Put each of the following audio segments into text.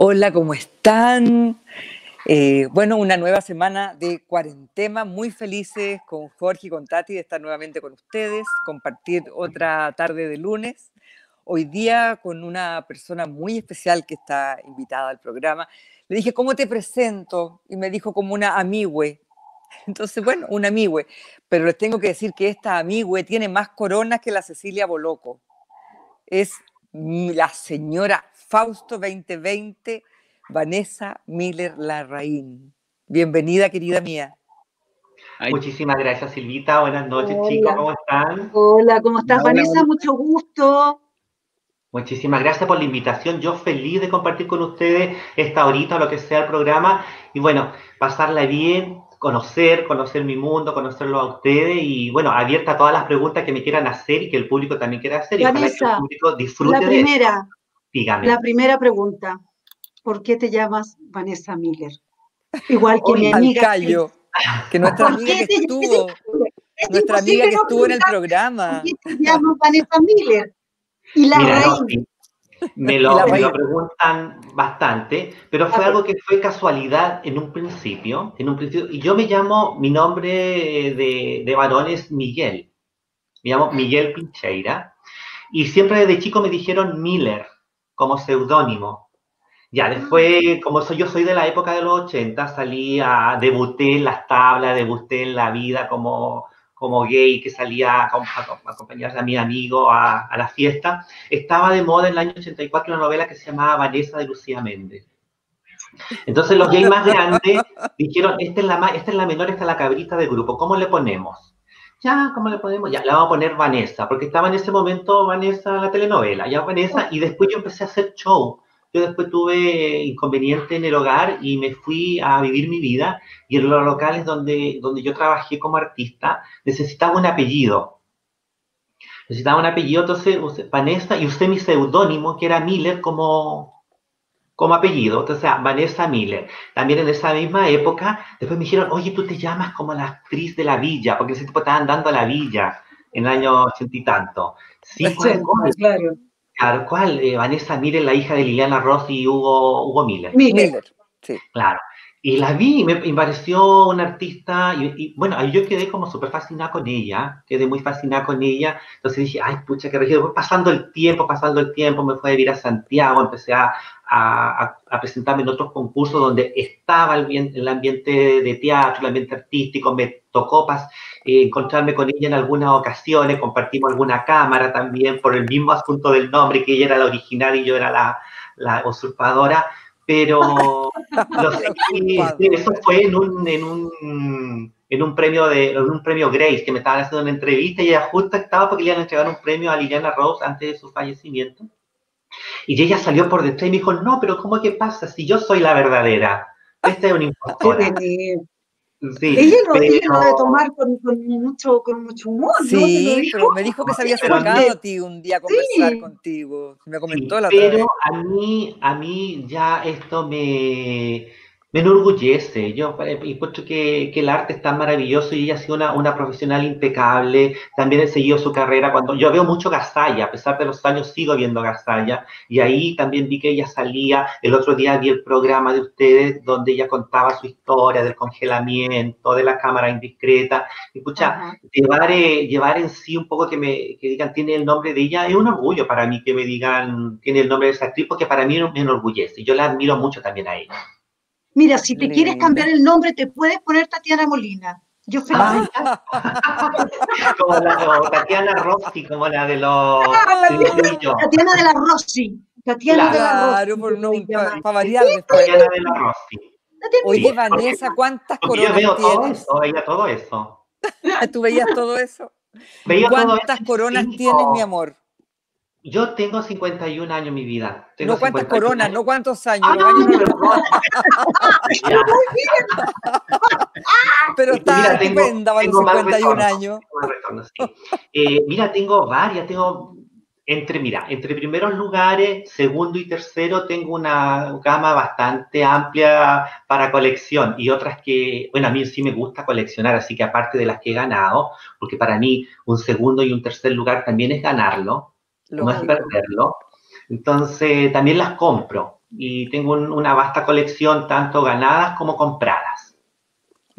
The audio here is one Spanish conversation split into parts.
Hola, ¿cómo están? Eh, bueno, una nueva semana de cuarentena, muy felices con Jorge y con Tati de estar nuevamente con ustedes, compartir otra tarde de lunes. Hoy día con una persona muy especial que está invitada al programa. Le dije, ¿cómo te presento? Y me dijo como una amigüe. Entonces, bueno, una amigüe. Pero les tengo que decir que esta amigüe tiene más coronas que la Cecilia Boloco. Es la señora Fausto 2020, Vanessa Miller Larraín. Bienvenida, querida mía. Muchísimas gracias, Silvita. Buenas noches, chicos. ¿Cómo están? Hola, ¿cómo estás, Vanessa? Mucho gusto. Muchísimas gracias por la invitación. Yo feliz de compartir con ustedes esta horita, lo que sea el programa. Y bueno, pasarla bien, conocer, conocer mi mundo, conocerlo a ustedes y bueno, abierta a todas las preguntas que me quieran hacer y que el público también quiera hacer. Vanessa, y que el público disfrute la primera, la primera pregunta, ¿por qué te llamas Vanessa Miller? Igual que mi amiga. que nuestra amiga que estuvo, nuestra amiga que estuvo en el programa. ¿Por qué te llamas Vanessa Miller? Y la raíz. me, lo, preguntan bastante, pero fue algo que fue casualidad en un principio, en un principio, y yo me llamo, mi nombre de, de varón es Miguel, me llamo Miguel Pincheira, y siempre desde chico me dijeron Miller, como seudónimo. Ya, ah. después, como soy, yo soy de la época de los 80, salí a, debuté en las tablas, debuté en la vida como, como gay, que salía a, acompañar a mi amigo a, a, la fiesta. Estaba de moda en el año 84 una novela que se llamaba Vanessa de Lucía Méndez. Entonces los gays más grandes dijeron, esta es, la, esta es la menor, esta es la cabrita del grupo, ¿cómo le ponemos? Ya, ¿cómo le podemos? Ya, la vamos a poner Vanessa, porque estaba en ese momento Vanessa la telenovela, ya Vanessa, y después yo empecé a hacer show. Yo después tuve inconveniente en el hogar y me fui a vivir mi vida y en los locales donde, donde yo trabajé como artista necesitaba un apellido. Necesitaba un apellido, entonces Vanessa y usé mi seudónimo que era Miller como, como apellido, o sea, Vanessa Miller. También en esa misma época, después me dijeron, oye, tú te llamas como la actriz de la villa, porque ese tipo estaban dando a la villa en el año ochenta y tanto. Sí, claro. Claro, ¿cuál? Eh, Vanessa Miller, la hija de Liliana Ross y Hugo, Hugo Miller. Miller, sí. Claro. Y la vi, me, pareció una artista, y, bueno, yo quedé como súper fascinada con ella, quedé muy fascinada con ella, entonces dije, ay, pucha, qué regido. Pasando el tiempo, pasando el tiempo, me fui a vivir a Santiago, empecé a, a, a presentarme en otros concursos donde estaba el, el, ambiente de teatro, el ambiente artístico, me tocó pas, eh, encontrarme con ella en algunas ocasiones, compartimos alguna cámara también por el mismo asunto del nombre, que ella era la original y yo era la, la usurpadora, pero sé, eso fue en un, en un, en un premio de en un premio Grace que me estaban haciendo una entrevista y ella justo estaba porque le iban a entregar un premio a Liliana Rose antes de su fallecimiento. Y ella salió por detrás y me dijo, no, pero ¿cómo que pasa si yo soy la verdadera? Esta es una impostora. Sí, ella lo, pero... ella debe tomar con, con, mucho, con mucho humor. Sí, pero me dijo que se había acercado a ti un día a conversar sí. contigo. Me comentó sí, la Pero a mí, a mí ya esto me, me enorgullece. Yo eh, encuentro que, que, el arte es tan maravilloso y ella ha sido una, una, profesional impecable. También he seguido su carrera. Cuando yo veo mucho Gasalla, a pesar de los años sigo viendo Gasalla. Y ahí también vi que ella salía. El otro día vi el programa de ustedes donde ella contaba su historia del congelamiento, de la cámara indiscreta. Y escucha, llevar, eh, llevar en sí un poco que me que digan tiene el nombre de ella es un orgullo para mí que me digan tiene el nombre de esa actriz porque para mí me enorgullece. Yo la admiro mucho también a ella. Mira, si te Linda. quieres cambiar el nombre, te puedes poner Tatiana Molina. Yo feliz. Ah. como la o Tatiana Rossi, como la de los. Tatiana, Tatiana de la Rossi. Tatiana claro, de la Rossi. Por no, para variar. Tatiana de la Rossi. Oye, Vanessa, ¿cuántas porque coronas yo veo tienes? todo eso, veía todo eso. ¿Tú veías todo eso? Veía ¿Cuántas todo eso, coronas sí, tienes, no. mi amor? Yo tengo 51 años en mi vida. Tengo no cuántas 51 coronas, años. no cuántos años. Ah, años pero está Mira, tengo- estupenda para los tengo mal 51 retorno, años. tengo retorno, sí. Eh, mira, tengo varias, tengo entre, mira, entre primeros lugares, segundo y tercero, tengo una gama bastante amplia para colección y otras que, bueno, a mí sí me gusta coleccionar, así que aparte de las que he ganado, porque para mí un segundo y un tercer lugar también es ganarlo, no es perderlo. Entonces, también las compro. y tengo una vasta colección, tanto ganadas como compradas.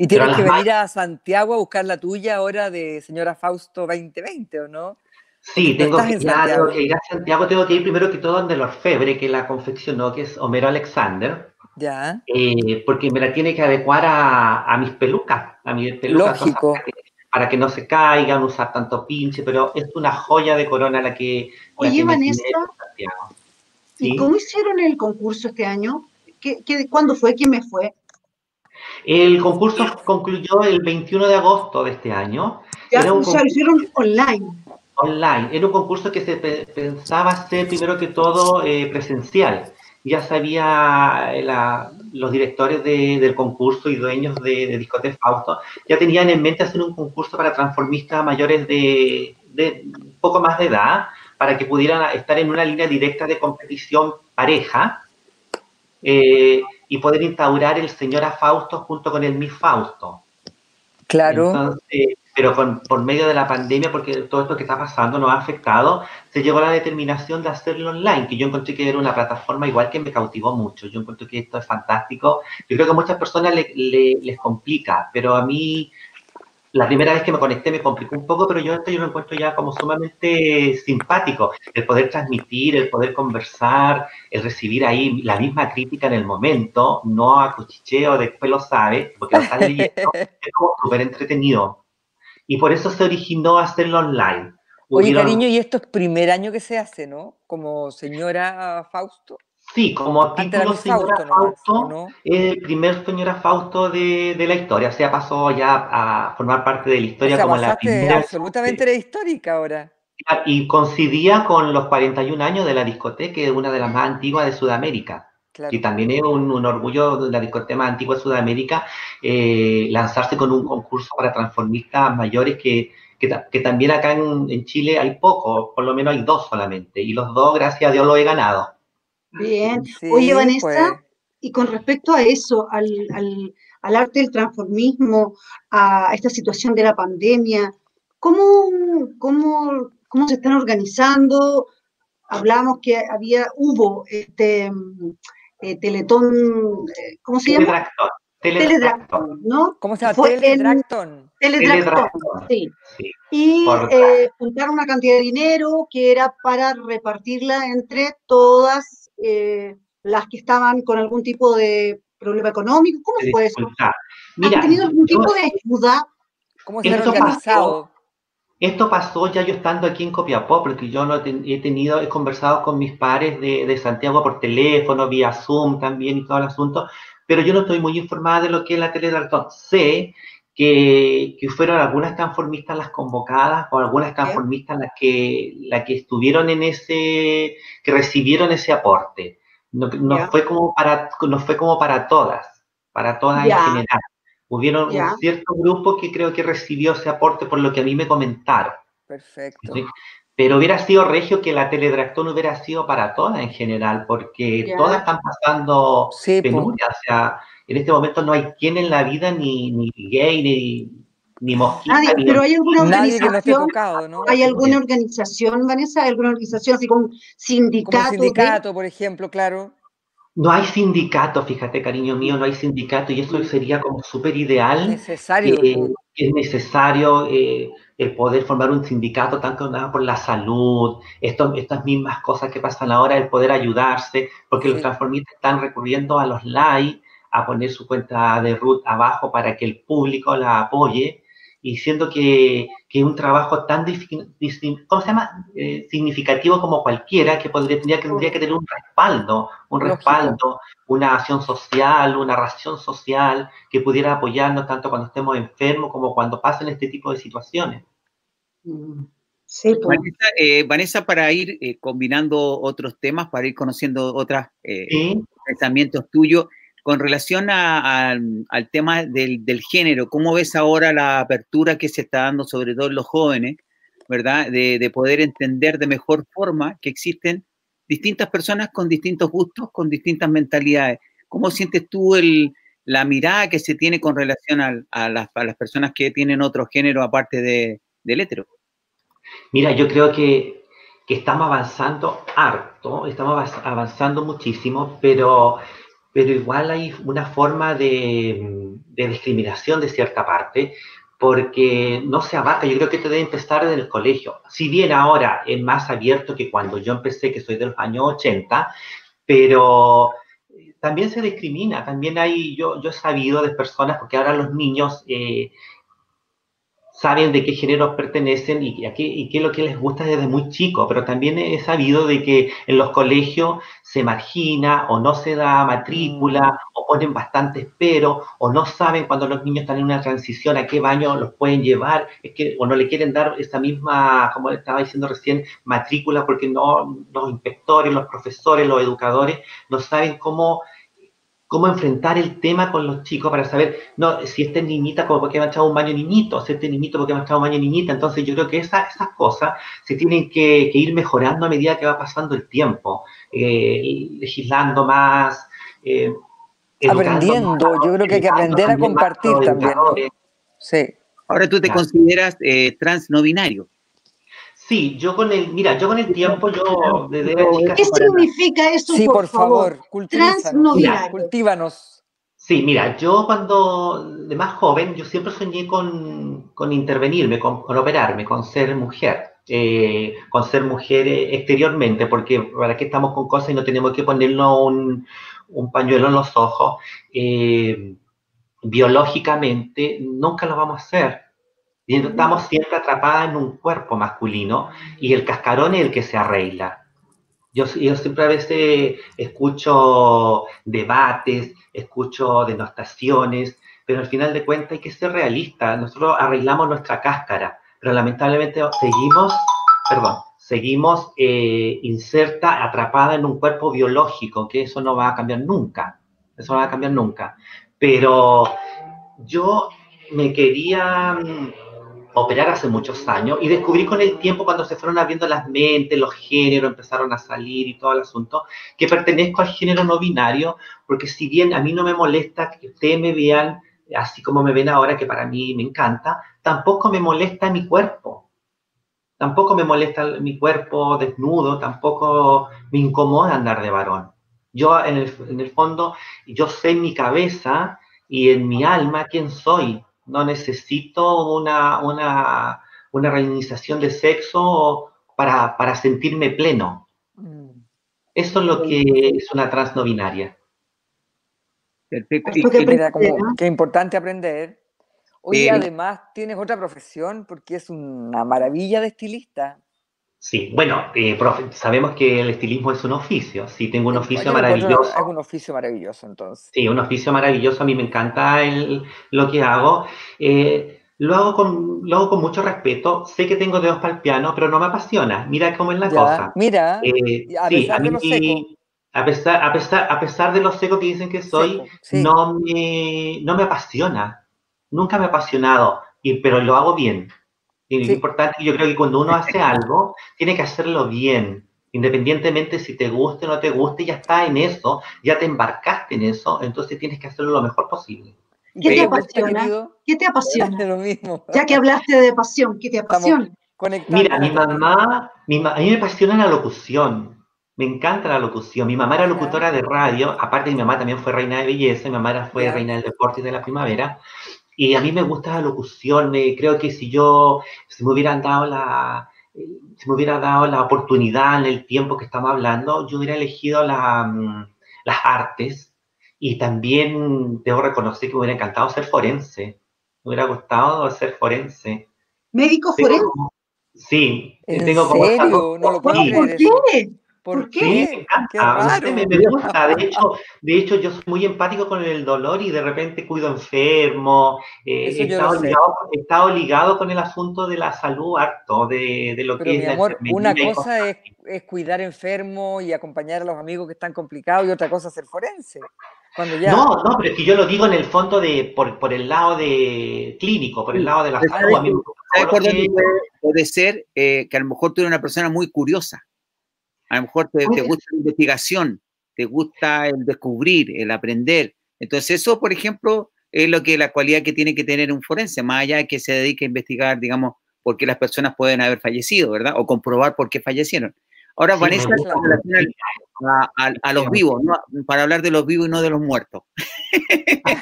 Y tienes que venir a Santiago a buscar la tuya ahora de Señora Fausto 2020, ¿o no? Sí, tengo que, ir a Santiago, tengo que ir primero que todo donde el orfebre que la confeccionó, que es Homero Alexander. Ya. Eh, porque me la tiene que adecuar a, mis pelucas, a mis pelucas. Lógico. Para que, no se caigan, usar tanto pinche, pero es una joya de corona la que. Oye, Vanessa, ¿y cómo hicieron el concurso este año? ¿Qué, cuándo fue? ¿Quién me fue? El concurso concluyó el 21 de agosto de este año. Ya, o sea, lo hicieron online online. Era un concurso que se pensaba ser primero que todo eh, presencial. Ya sabía eh, los directores del concurso y dueños de, de Discote Fausto, ya tenían en mente hacer un concurso para transformistas mayores de, de poco más de edad, para que pudieran estar en una línea directa de competición pareja eh, y poder instaurar el señor Fausto junto con el Miss Fausto. Claro. Entonces, pero con, por medio de la pandemia, porque todo esto que está pasando nos ha afectado, se llegó a la determinación de hacerlo online, que yo encontré que era una plataforma igual que me cautivó mucho. Yo encuentro que esto es fantástico. Yo creo que a muchas personas les complica, pero a mí la primera vez que me conecté me complicó un poco, pero yo esto yo lo encuentro ya como sumamente simpático. El poder transmitir, el poder conversar, el recibir ahí la misma crítica en el momento, no a cuchicheo, después lo sabe, porque lo está leyendo, es como súper entretenido y por eso se originó hacerlo online. Oye, cariño, y esto es primer año que se hace, ¿no? Como señora Fausto. Sí, como título señora Fausto, es el primer señora Fausto de, de, la historia, o sea, pasó ya a formar parte de la historia como la primera. absolutamente era histórica ahora. Y coincidía con los 41 años de la discoteca, una de las más antiguas de Sudamérica. Y también es un, orgullo de la discoteca más antigua de Sudamérica eh, lanzarse con un concurso para transformistas mayores que, que, también acá en, Chile hay pocos, por lo menos hay dos solamente. Y los dos, gracias a Dios, lo he ganado. Bien. Oye, Vanessa, pues. y con respecto a eso, al, al, al, arte del transformismo, a esta situación de la pandemia, ¿cómo, cómo, cómo se están organizando? Hablamos que había, hubo este eh, Teletón, eh, ¿cómo se llama? Teletractón. ¿no? ¿Cómo se llama? Teletractón. Teletractón, sí. Y eh, juntaron una cantidad de dinero que era para repartirla entre todas las que estaban con algún tipo de problema económico. ¿Cómo fue eso? ¿Han tenido algún tipo de ayuda? ¿Cómo se ha organizado? Esto pasó ya yo estando aquí en Copiapó, porque yo no he tenido, he conversado con mis pares de, Santiago por teléfono, vía Zoom también y todo el asunto, pero yo no estoy muy informada de lo que es la Teledartón. Sé que, que, fueron algunas transformistas las convocadas o algunas transformistas las que, las que estuvieron en ese, que recibieron ese aporte. No, fue como para, no fue como para todas, para todas en general. Hubieron un cierto grupo que creo que recibió ese aporte por lo que a mí me comentaron. Perfecto. Pero hubiera sido regio que la teledractón hubiera sido para todas en general, porque todas están pasando sí, penuria. O sea, en este momento no hay quien en la vida, ni, ni gay, ni, ni mosquita. Nadie, pero hay alguna organización, ¿no? ¿Hay alguna organización, Vanessa? ¿Hay alguna organización así como sindicato? Como sindicato, por ejemplo, claro. No hay sindicato, fíjate, cariño mío, no hay sindicato y eso sería como súper ideal. Necesario. Eh, es necesario eh, el poder formar un sindicato tanto nada por la salud, estas mismas cosas que pasan ahora, el poder ayudarse, porque los transformistas están recurriendo a los likes, a poner su cuenta de root abajo para que el público la apoye y siendo que, que un trabajo tan ¿cómo se llama? Eh, significativo como cualquiera, que podría, tendría, que, tendría que tener un respaldo, un respaldo, una acción social, una ración social que pudiera apoyarnos tanto cuando estemos enfermos como cuando pasen este tipo de situaciones. Mm. Sí, pues. eh, Vanessa, para ir eh, combinando otros temas, para ir conociendo otros pensamientos tuyos, con relación al tema del, género, ¿cómo ves ahora la apertura que se está dando, sobre todo en los jóvenes, ¿verdad? De, poder entender de mejor forma que existen distintas personas con distintos gustos, con distintas mentalidades. ¿Cómo sientes tú el, la mirada que se tiene con relación a, las, personas que tienen otro género aparte de, del hétero? Mira, yo creo que estamos avanzando harto, estamos avanzando muchísimo, pero, pero igual hay una forma de, discriminación de cierta parte, porque no se abarca, yo creo que esto debe empezar desde el colegio. Si bien ahora es más abierto que cuando yo empecé, que soy de los años 80, pero también se discrimina, también hay, yo, yo he sabido de personas, porque ahora los niños eh, saben de qué género pertenecen y, qué, y qué es lo que les gusta desde muy chico, pero también he sabido de que en los colegios se margina o no se da matrícula mm. o ponen bastante pero o no saben cuando los niños están en una transición a qué baño los pueden llevar, es que o no le quieren dar esa misma, como estaba diciendo recién, matrícula porque no los inspectores, los profesores, los educadores no saben cómo cómo enfrentar el tema con los chicos para saber, no, si este niñita, como porque ha echado un baño niñito, si este niñito porque ha echado un baño niñita. Entonces yo creo que esas cosas se tienen que, ir mejorando a medida que va pasando el tiempo, eh, legislando más. Eh, Aprendiendo, yo creo que hay que aprender a compartir también. Sí. Ahora tú te consideras eh, trans no binario. Sí, yo con el, mira, yo con el tiempo, yo ¿Qué significa eso? Sí, por, favor, cultívanos. Sí, mira, yo cuando de más joven, yo siempre soñé con, intervenirme, con, operarme, con ser mujer, eh, con ser mujer exteriormente, porque para qué estamos con cosas y no tenemos que ponernos un, pañuelo en los ojos, eh, biológicamente nunca lo vamos a hacer y estamos siempre atrapadas en un cuerpo masculino y el cascarón es el que se arregla. Yo, yo siempre a veces escucho debates, escucho denostaciones, pero al final de cuentas hay que ser realista. Nosotros arreglamos nuestra cáscara, pero lamentablemente seguimos, perdón, seguimos eh, inserta, atrapada en un cuerpo biológico, que eso no va a cambiar nunca. Eso no va a cambiar nunca. Pero yo me quería operar hace muchos años y descubrí con el tiempo cuando se fueron abriendo las mentes, los géneros empezaron a salir y todo el asunto, que pertenezco al género no binario, porque si bien a mí no me molesta que ustedes me vean así como me ven ahora, que para mí me encanta, tampoco me molesta mi cuerpo. Tampoco me molesta mi cuerpo desnudo, tampoco me incomoda andar de varón. Yo en el, en el fondo, yo sé en mi cabeza y en mi alma quién soy, no necesito una, una, una reinización de sexo para, sentirme pleno. Mm. Eso es lo que es una trans no binaria. Perfecto. qué importante aprender. Hoy además tienes otra profesión porque es una maravilla de estilista. Sí, bueno, eh, sabemos que el estilismo es un oficio, sí, tengo un oficio maravilloso. Es un oficio maravilloso, entonces. Sí, un oficio maravilloso, a mí me encanta el, lo que hago. Eh, lo, hago con, lo hago con mucho respeto, sé que tengo dedos para el piano, pero no me apasiona. Mira cómo es la cosa. Mira, eh, a pesar de lo seco. A pesar, a, pesar, a pesar de lo seco que dicen que soy, no, me, no me apasiona. Nunca me ha apasionado, y, pero lo hago bien. Y es importante, yo creo que cuando uno hace algo, tiene que hacerlo bien, independientemente si te guste o no te guste, ya está en eso, ya te embarcaste en eso, entonces tienes que hacerlo lo mejor posible. ¿Qué te apasiona? ¿Qué te apasiona? Lo mismo. Ya que hablaste de pasión, ¿qué te apasiona? Mira, mi mamá, mi a mí me apasiona la locución. Me encanta la locución. Mi mamá era locutora de radio, aparte mi mamá también fue reina de belleza, mi mamá fue reina del deporte y de la primavera. Y a mí me gusta la locución, me, creo que si yo, si me hubieran dado la, si me hubiera dado la oportunidad en el tiempo que estamos hablando, yo hubiera elegido la, mm, las artes y también debo reconocer que me hubiera encantado ser forense. Me hubiera gustado ser forense. ¿Médico forense? sí, tengo como serio? No lo puedo ¿Por qué? ¿Por qué? me, gusta. De hecho, de hecho, yo soy muy empático con el dolor y de repente cuido enfermo. Eh, he, estado ligado, con el asunto de la salud harto, de, de lo que es amor, Una cosa es, es, cuidar enfermo y acompañar a los amigos que están complicados y otra cosa es ser forense. Cuando ya... No, no, pero es que yo lo digo en el fondo de por, por el lado de clínico, por el lado de la salud. puede ser eh, que a lo mejor tú eres una persona muy curiosa a lo mejor te, gusta la investigación, te gusta el descubrir, el aprender. Entonces eso, por ejemplo, es lo que la cualidad que tiene que tener un forense, más allá de que se dedique a investigar, digamos, por qué las personas pueden haber fallecido, ¿verdad? O comprobar por qué fallecieron. Ahora, Vanessa, a, a, los vivos, ¿no? para hablar de los vivos y no de los muertos.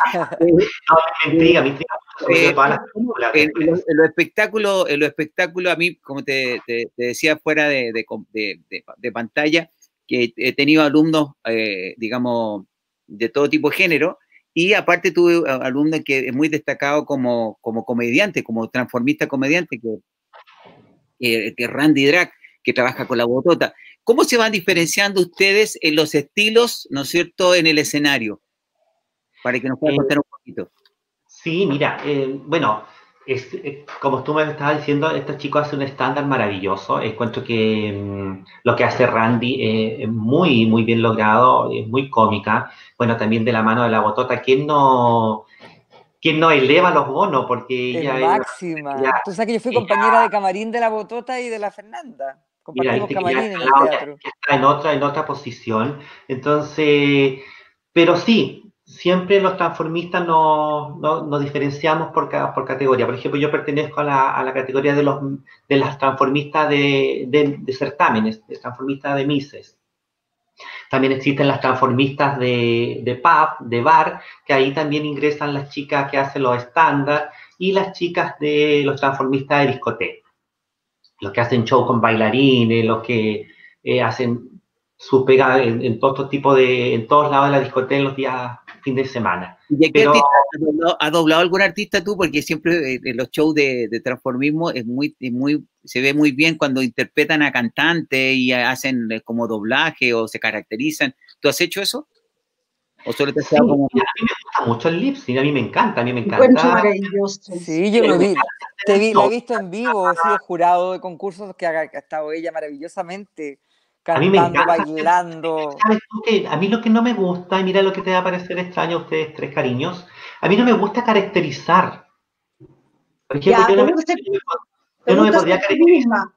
no, eh, en, los espectáculos, en los espectáculos, a mí, como te, decía fuera de, de, pantalla, que he tenido alumnos, eh, digamos, de todo tipo de género, y aparte tuve alumnos que es muy destacado como, como comediante, como transformista comediante, que, que, que Randy Drag, que trabaja con la botota. ¿Cómo se van diferenciando ustedes en los estilos, ¿no es cierto?, en el escenario. Para que nos puedan contar un poquito. Sí, mira, eh, bueno, es, eh, como tú me estabas diciendo, estos chicos hacen un estándar maravilloso. Encuentro que mm, lo que hace Randy eh, es muy, muy bien logrado, es muy cómica. Bueno, también de la mano de la botota. ¿Quién no, quién no eleva los bonos? Porque ella máxima. Tú sabes que yo fui compañera de camarín de la botota y de la Fernanda. Compartimos camarín en el teatro. Está en otra, en otra posición. Entonces, pero sí, siempre los transformistas nos, nos, diferenciamos por, por categoría. Por ejemplo, yo pertenezco a la, a la categoría de, los, de las transformistas de, de, certámenes, de transformistas de Mises. También existen las transformistas de, de pub, de bar, que ahí también ingresan las chicas que hacen los estándar y las chicas de los transformistas de discoteca. Los que hacen show con bailarines, los que eh, hacen su pega en, en todo tipo de, en todos lados de la discoteca en los días fin de semana. ¿Y qué artista has doblado, algún artista tú? Porque siempre eh, en los shows de, transformismo es muy, muy, se ve muy bien cuando interpretan a cantantes y hacen eh, como doblaje o se caracterizan. ¿Tú has hecho eso? ¿O solo te sí, como... A mí me gusta mucho el lip sync, a mí me encanta, a mí me encanta. Sí, yo lo vi, te vi, lo he visto en vivo, he sido jurado de concursos que ha estado ella maravillosamente a mí me encanta, bailando. A mí lo que no me gusta, y mira lo que te va a parecer extraño a ustedes tres cariños, a mí no me gusta caracterizar. Por ejemplo, yo, no me, podría caracterizar.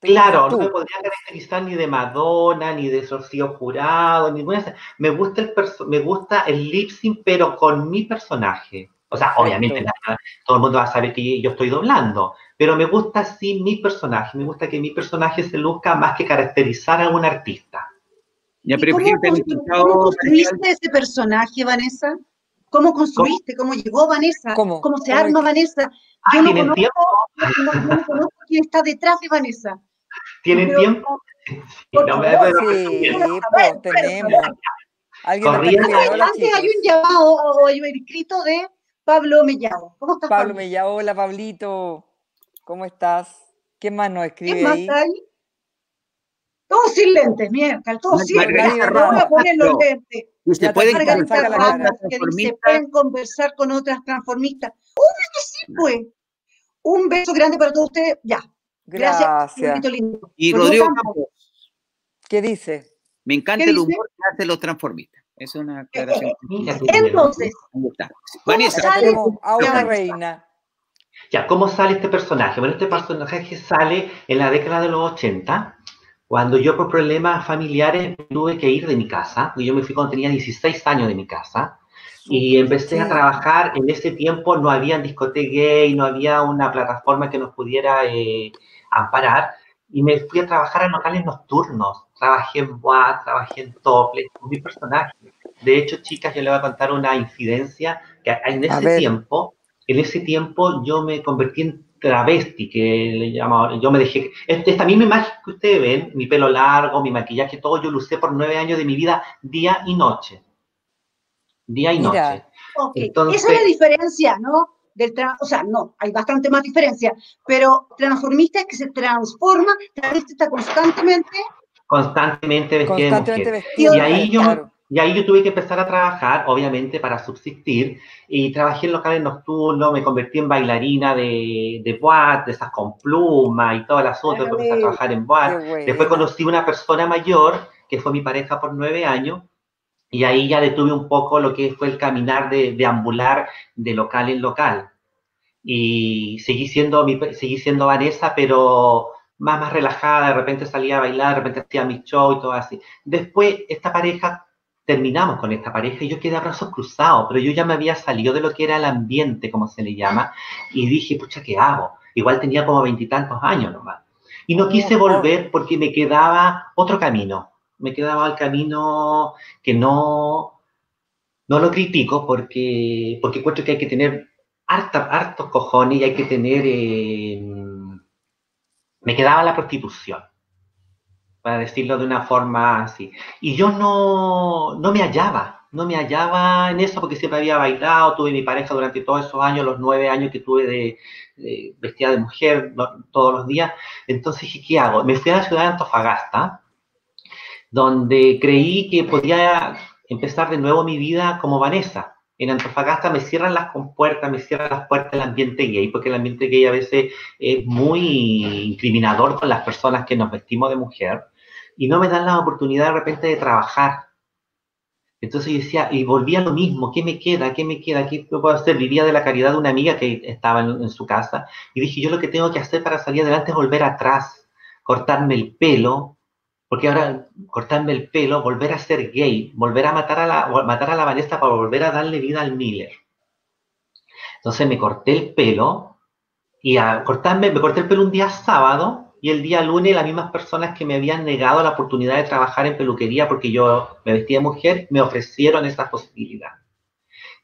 Claro, no me podría caracterizar ni de Madonna, ni de Rocío Jurado, ninguna. Me gusta el me gusta el lip sync, pero con mi personaje. O sea, obviamente todo el mundo va a saber que yo estoy doblando, pero me gusta así mi personaje, me gusta que mi personaje se luzca más que caracterizar a un artista. ¿Cómo, construiste ese personaje, Vanessa? ¿Cómo construiste? ¿Cómo, llegó Vanessa? ¿Cómo, se arma Vanessa? Yo no conozco, no, conozco, quién está detrás de Vanessa. ¿Tienen tiempo? no me sí, tenemos. Alguien hay un llamado o hay un escrito de Pablo Mellao. ¿Cómo estás, Pablo? Pablo Mellao, hola Pablito. ¿Cómo estás? ¿Qué más nos escribe más ahí? Hay? Todos sin lentes, mierda, todos sin lentes. No voy a poner los lentes. Se pueden, se pueden conversar con otras transformistas. Que sí, pues. Un beso grande para todos ustedes. Ya. Gracias. Gracias. Y Rodrigo Campos. ¿Qué dice? Me encanta el humor que hacen los transformistas. Es una aclaración. Entonces, Vanessa, tenemos a una reina. Ya, ¿cómo sale este personaje? Bueno, este personaje sale en la década de los 80, cuando yo por problemas familiares tuve que ir de mi casa, y yo me fui cuando tenía 16 años de mi casa, y empecé a trabajar, en ese tiempo no había discoteca gay, no había una plataforma que nos pudiera eh, amparar, y me fui a trabajar en locales nocturnos, trabajé en bois, trabajé en tople, con mi personaje. De hecho, chicas, yo le voy a contar una incidencia que en ese tiempo en ese tiempo yo me convertí en travesti, que le llamaba, yo me dejé, esta misma imagen que ustedes ven, mi pelo largo, mi maquillaje, todo, yo lo usé por nueve años de mi vida, día y noche. Día y noche. Esa es la diferencia, ¿no? Del o sea, no, hay bastante más diferencia, pero transformista es que se transforma, travesti está constantemente... Constantemente vestido Vestido, y ahí yo... Y ahí yo tuve que empezar a trabajar, obviamente, para subsistir. Y trabajé en locales nocturnos, me convertí en bailarina de, de boate, de esas con plumas y todo el asunto. Empecé a trabajar en boate. Después conocí una persona mayor, que fue mi pareja por nueve años. Y ahí ya detuve un poco lo que fue el caminar de, de ambular de local en local. Y seguí siendo, mi, seguí siendo Vanessa, pero más, más relajada. De repente salía a bailar, de repente hacía mis shows y todo así. Después, esta pareja terminamos con esta pareja y yo quedé a brazos cruzados, pero yo ya me había salido de lo que era el ambiente, como se le llama, y dije, pucha, ¿qué hago? igual tenía como veintitantos años nomás. Y no quise volver porque me quedaba otro camino, me quedaba el camino que no, no lo critico porque, porque encuentro que hay que tener hartos cojones y hay que tener... Eh, me quedaba la prostitución, para decirlo de una forma así. Y yo no, no me hallaba, no me hallaba en eso porque siempre había bailado, tuve mi pareja durante todos esos años, los nueve años que tuve de vestida de mujer todos los días. Entonces dije, ¿qué hago? Me fui a la ciudad de Antofagasta, donde creí que podía empezar de nuevo mi vida como Vanessa en Antofagasta me cierran las compuertas, me cierran las puertas el ambiente gay, porque el ambiente gay a veces es muy incriminador con las personas que nos vestimos de mujer y no me dan la oportunidad de repente de trabajar. Entonces yo decía, y volvía lo mismo, ¿qué me queda? ¿Qué me queda? ¿Qué puedo hacer? Vivía de la caridad de una amiga que estaba en su casa y dije, yo lo que tengo que hacer para salir adelante es volver atrás, cortarme el pelo, porque ahora cortarme el pelo, volver a ser gay, volver a matar a la, matar a la Vanessa para volver a darle vida al Miller. Entonces me corté el pelo y a cortarme, me corté el pelo un día sábado y el día lunes las mismas personas que me habían negado la oportunidad de trabajar en peluquería porque yo me vestía de mujer, me ofrecieron esa posibilidad.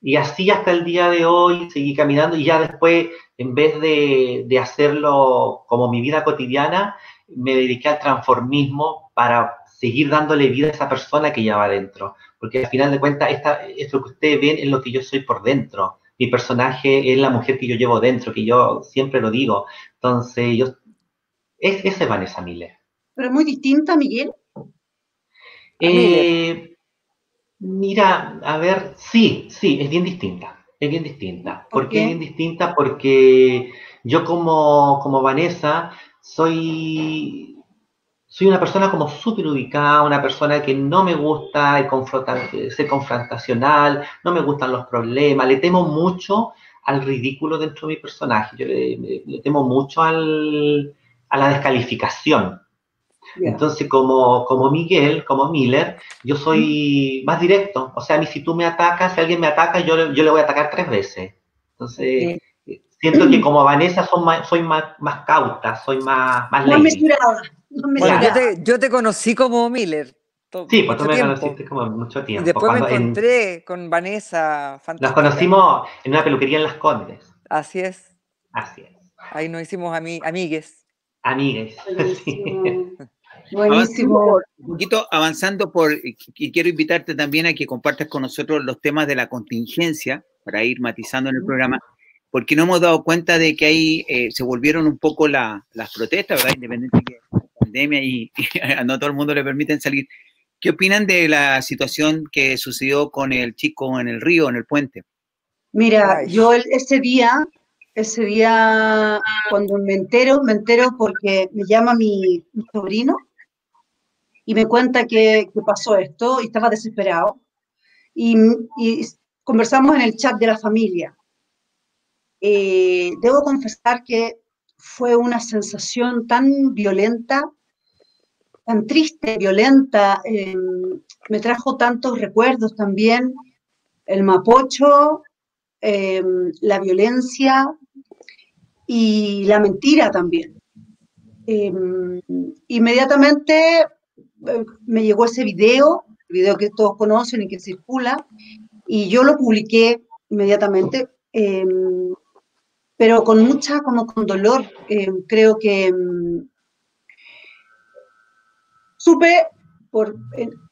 Y así hasta el día de hoy seguí caminando y ya después, en vez de, de hacerlo como mi vida cotidiana, me dediqué al transformismo para seguir dándole vida a esa persona que ya va dentro. Porque al final de cuentas, esta, lo que ustedes ven es lo que yo soy por dentro. Mi personaje es la mujer que yo llevo dentro, que yo siempre lo digo. Entonces, yo. Es, ese es Vanessa Miller. ¿Pero es muy distinta, Miguel? Eh, mira, a ver, sí, sí, es bien distinta. Es bien distinta. ¿Por, qué? es bien distinta? Porque yo como, como Vanessa soy soy una persona como súper ubicada, una persona que no me gusta el ser confrontacional, no me gustan los problemas, le temo mucho al ridículo dentro de mi personaje, yo le, temo mucho al, a la descalificación. Entonces, como, como Miguel, como Miller, yo soy más directo. O sea, a mí si tú me atacas, si alguien me ataca, yo, yo le voy a atacar tres veces. Entonces, siento que como Vanessa soy más, más cauta, soy más, más, más yo, te, conocí como Miller. Sí, pues tú me conociste como mucho tiempo. Y después me encontré con Vanessa. Nos conocimos en una peluquería en Las Condes. Así es. Así es. Ahí nos hicimos amigues. Amigues. Buenísimo. Un poquito avanzando por, y quiero invitarte también a que compartas con nosotros los temas de la contingencia, para ir matizando en el programa, porque no hemos dado cuenta de que ahí eh, se volvieron un poco las protestas, ¿verdad? Independiente de que pandemia y, a no todo el mundo le permiten salir. ¿Qué opinan de la situación que sucedió con el chico en el río, en el puente? Mira, yo ese día, ese día, cuando me entero, me entero porque me llama mi, sobrino y me cuenta que, pasó esto y estaba desesperado. Y, conversamos en el chat de la familia. Eh, debo confesar que fue una sensación tan violenta tan triste, violenta, em, me trajo tantos recuerdos también, el mapocho, em, la violencia y la mentira también. Em, inmediatamente eh, me llegó ese video, el video que todos conocen y que circula, y yo lo publiqué inmediatamente, pero con mucha, como con dolor. creo que supe por,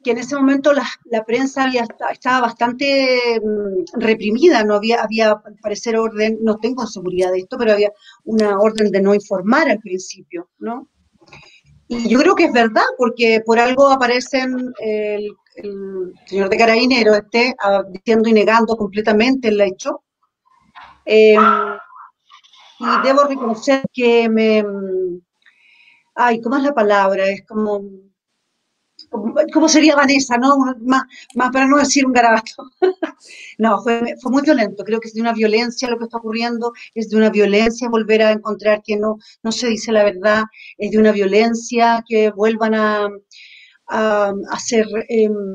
que en ese momento la, prensa había, estaba bastante mm, reprimida, no había, había, parecer, orden, no tengo seguridad de esto, pero había una orden de no informar al principio, ¿no? Y yo creo que es verdad, porque por algo aparecen el, señor de Carabinero este, diciendo y negando completamente el hecho. Em, y debo reconocer que me... Ay, ¿cómo es la palabra? Es como ¿Cómo sería Vanessa, no? Más, más para no decir un garabato. no, fue, fue muy violento. Creo que es de una violencia lo que está ocurriendo, es de una violencia volver a encontrar que no, no se dice la verdad, es de una violencia que vuelvan a, hacer em,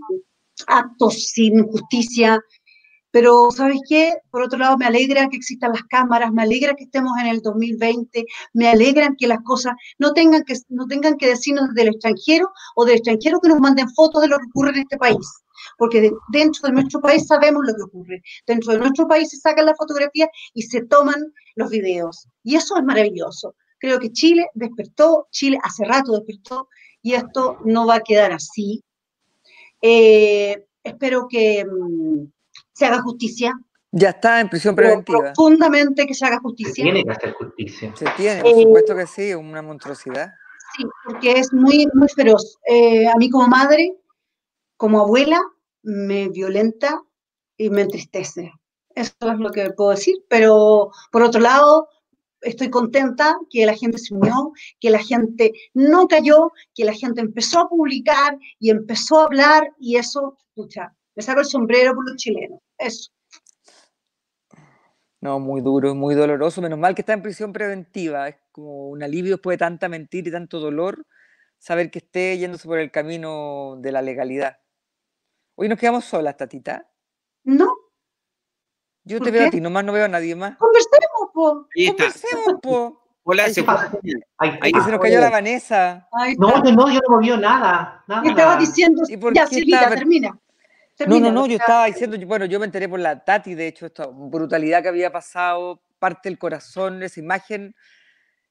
actos sin justicia. Pero, ¿sabes qué? Por otro lado, me alegra que existan las cámaras, me alegra que estemos en el 2020, me alegran que las cosas no tengan que, no tengan que decirnos del extranjero o del extranjero que nos manden fotos de lo que ocurre en este país. Porque dentro de nuestro país sabemos lo que ocurre. Dentro de nuestro país se sacan las fotografías y se toman los videos. Y eso es maravilloso. Creo que Chile despertó, Chile hace rato despertó, y esto no va a quedar así. Eh, espero que mm, se haga justicia. Ya está en prisión preventiva. Profundamente que se haga justicia. tiene que hacer justicia. Se tiene, por supuesto que sí, una monstruosidad. Sí, porque es muy, muy feroz. Eh, a mí como madre, como abuela, me violenta y me entristece. Eso es lo que puedo decir. Pero por otro lado, estoy contenta que la gente se unió, que la gente no cayó, que la gente empezó a publicar y empezó a hablar y eso, escucha, me saco el sombrero por los chilenos. Eso. No, muy duro, muy doloroso. Menos mal que está en prisión preventiva. Es como un alivio después de tanta mentira y tanto dolor saber que esté yéndose por el camino de la legalidad. Hoy nos quedamos solas, Tatita. No. Yo te veo a ti, nomás no veo a nadie más. Conversemos, po. Conversemos, po. Hola, ahí se, ahí, se nos cayó la Vanessa. No, no, yo no movió nada. nada. ¿Qué estaba diciendo? ¿Y por ya, qué Silvia, No, no, no, yo estaba diciendo, bueno, yo me enteré por la Tati, de hecho, esta brutalidad que había pasado, parte del corazón, esa imagen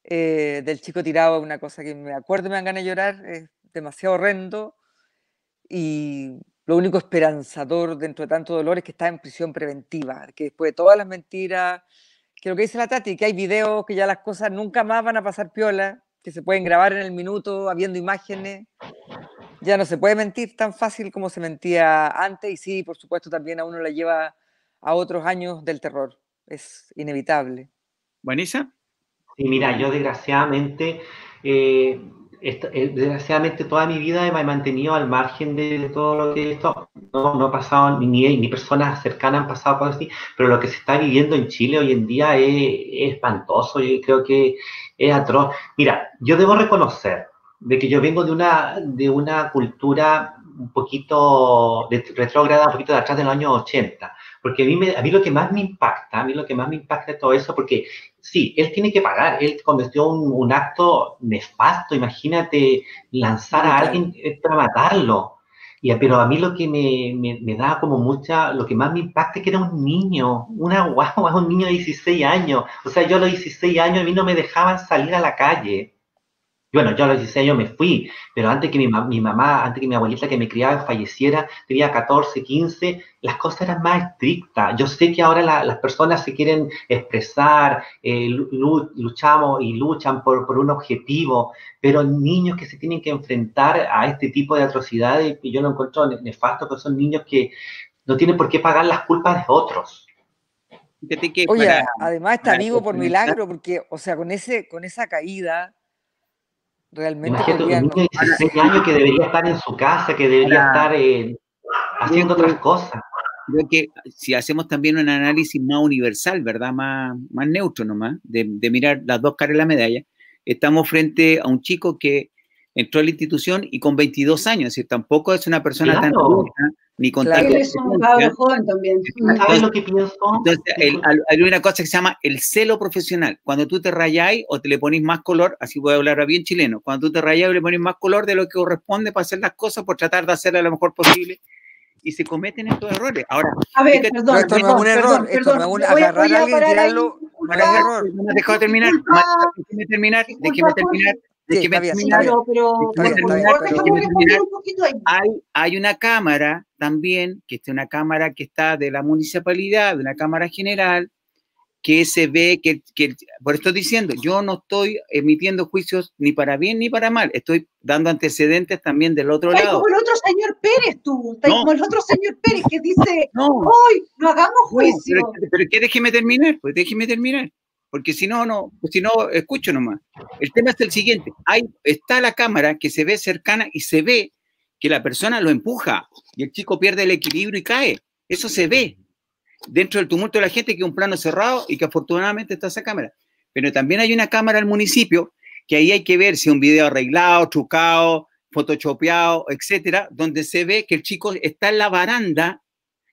eh, del chico tirado, una cosa que me acuerdo me dan ganas de llorar, es demasiado horrendo. Y lo único esperanzador dentro de tanto dolor es que está en prisión preventiva, que después de todas las mentiras, que lo que dice la Tati, que hay videos que ya las cosas nunca más van a pasar piola, que se pueden grabar en el minuto habiendo imágenes ya no se puede mentir tan fácil como se mentía antes y sí, por supuesto, también a uno le lleva a otros años del terror. Es inevitable. ¿Vanessa? Sí, mira, yo desgraciadamente, eh, eh, desgraciadamente toda mi vida me he mantenido al margen de, todo lo que esto, no, no ha pasado, ni, ni personas cercanas han pasado por así, pero lo que se está viviendo en Chile hoy en día es, es espantoso, yo creo que es atroz. Mira, yo debo reconocer, de que yo vengo de una, de una cultura un poquito de, retrógrada, un poquito de atrás de los años 80. Porque a mí, me, a mí lo que más me impacta, a mí lo que más me impacta de todo eso, porque sí, él tiene que pagar, él cometió un, un acto nefasto, imagínate lanzar a alguien para matarlo. Y, pero a mí lo que me, me, me, da como mucha, lo que más me impacta es que era un niño, una guagua, un niño de 16 años. O sea, yo a los 16 años a mí no me dejaban salir a la calle. Bueno, yo a los 16 años me fui, pero antes que mi, mi, mamá, antes que mi abuelita que me criaba falleciera, tenía 14, 15, las cosas eran más estrictas. Yo sé que ahora la, las personas se quieren expresar, eh, luchamos y luchan por, por, un objetivo, pero niños que se tienen que enfrentar a este tipo de atrocidades, y yo lo encuentro nefasto, que son niños que no tienen por qué pagar las culpas de otros. Oye, para, además está vivo por milagro, porque, o sea, con, ese, con esa caída realmente Imagínate un niño de 16 años que debería estar en su casa, que debería estar eh, haciendo otras cosas. Creo que si hacemos también un análisis más universal, ¿verdad? Más, más neutro nomás, de, de mirar las dos caras de la medalla, estamos frente a un chico que entró a la institución y con 22 años, es decir, tampoco es una persona claro. tan adulta, ni con claro. Él es un joven también. ¿Sabes lo que pienso? Entonces, el, hay una cosa que se llama el celo profesional. Cuando tú te rayáis o te le pones más color, así voy a hablar bien chileno, cuando tú te rayáis o le pones más color de lo que corresponde para hacer las cosas, por tratar de hacerlas lo mejor posible, y se cometen estos errores. Ahora, a ver, fíjate, perdón, esto perdón, no es un error, perdón, esto no es un agarrar a alguien y tirarlo, no es error. No me dejado terminar, déjeme terminar, déjeme terminar. Claro, pero. Hay, hay una cámara también, que es una cámara que está de la municipalidad, de una cámara general, que se ve que, que, por esto estoy diciendo, yo no estoy emitiendo juicios ni para bien ni para mal, estoy dando antecedentes también del otro lado. como el otro señor Pérez, tú, No. como el otro señor Pérez que dice, No, hoy no hagamos no, juicio. pero, pero que déjeme terminar, pues déjeme terminar, porque si no, no, pues si no, escucho nomás. El tema es el siguiente, hay, está la cámara que se ve cercana y se ve que la persona lo empuja y el chico pierde el equilibrio y cae. Eso se ve dentro del tumulto de la gente, que es un plano cerrado y que afortunadamente está esa cámara. Pero también hay una cámara al municipio que ahí hay que ver si un video arreglado, trucado, photoshopeado, etcétera, donde se ve que el chico está en la baranda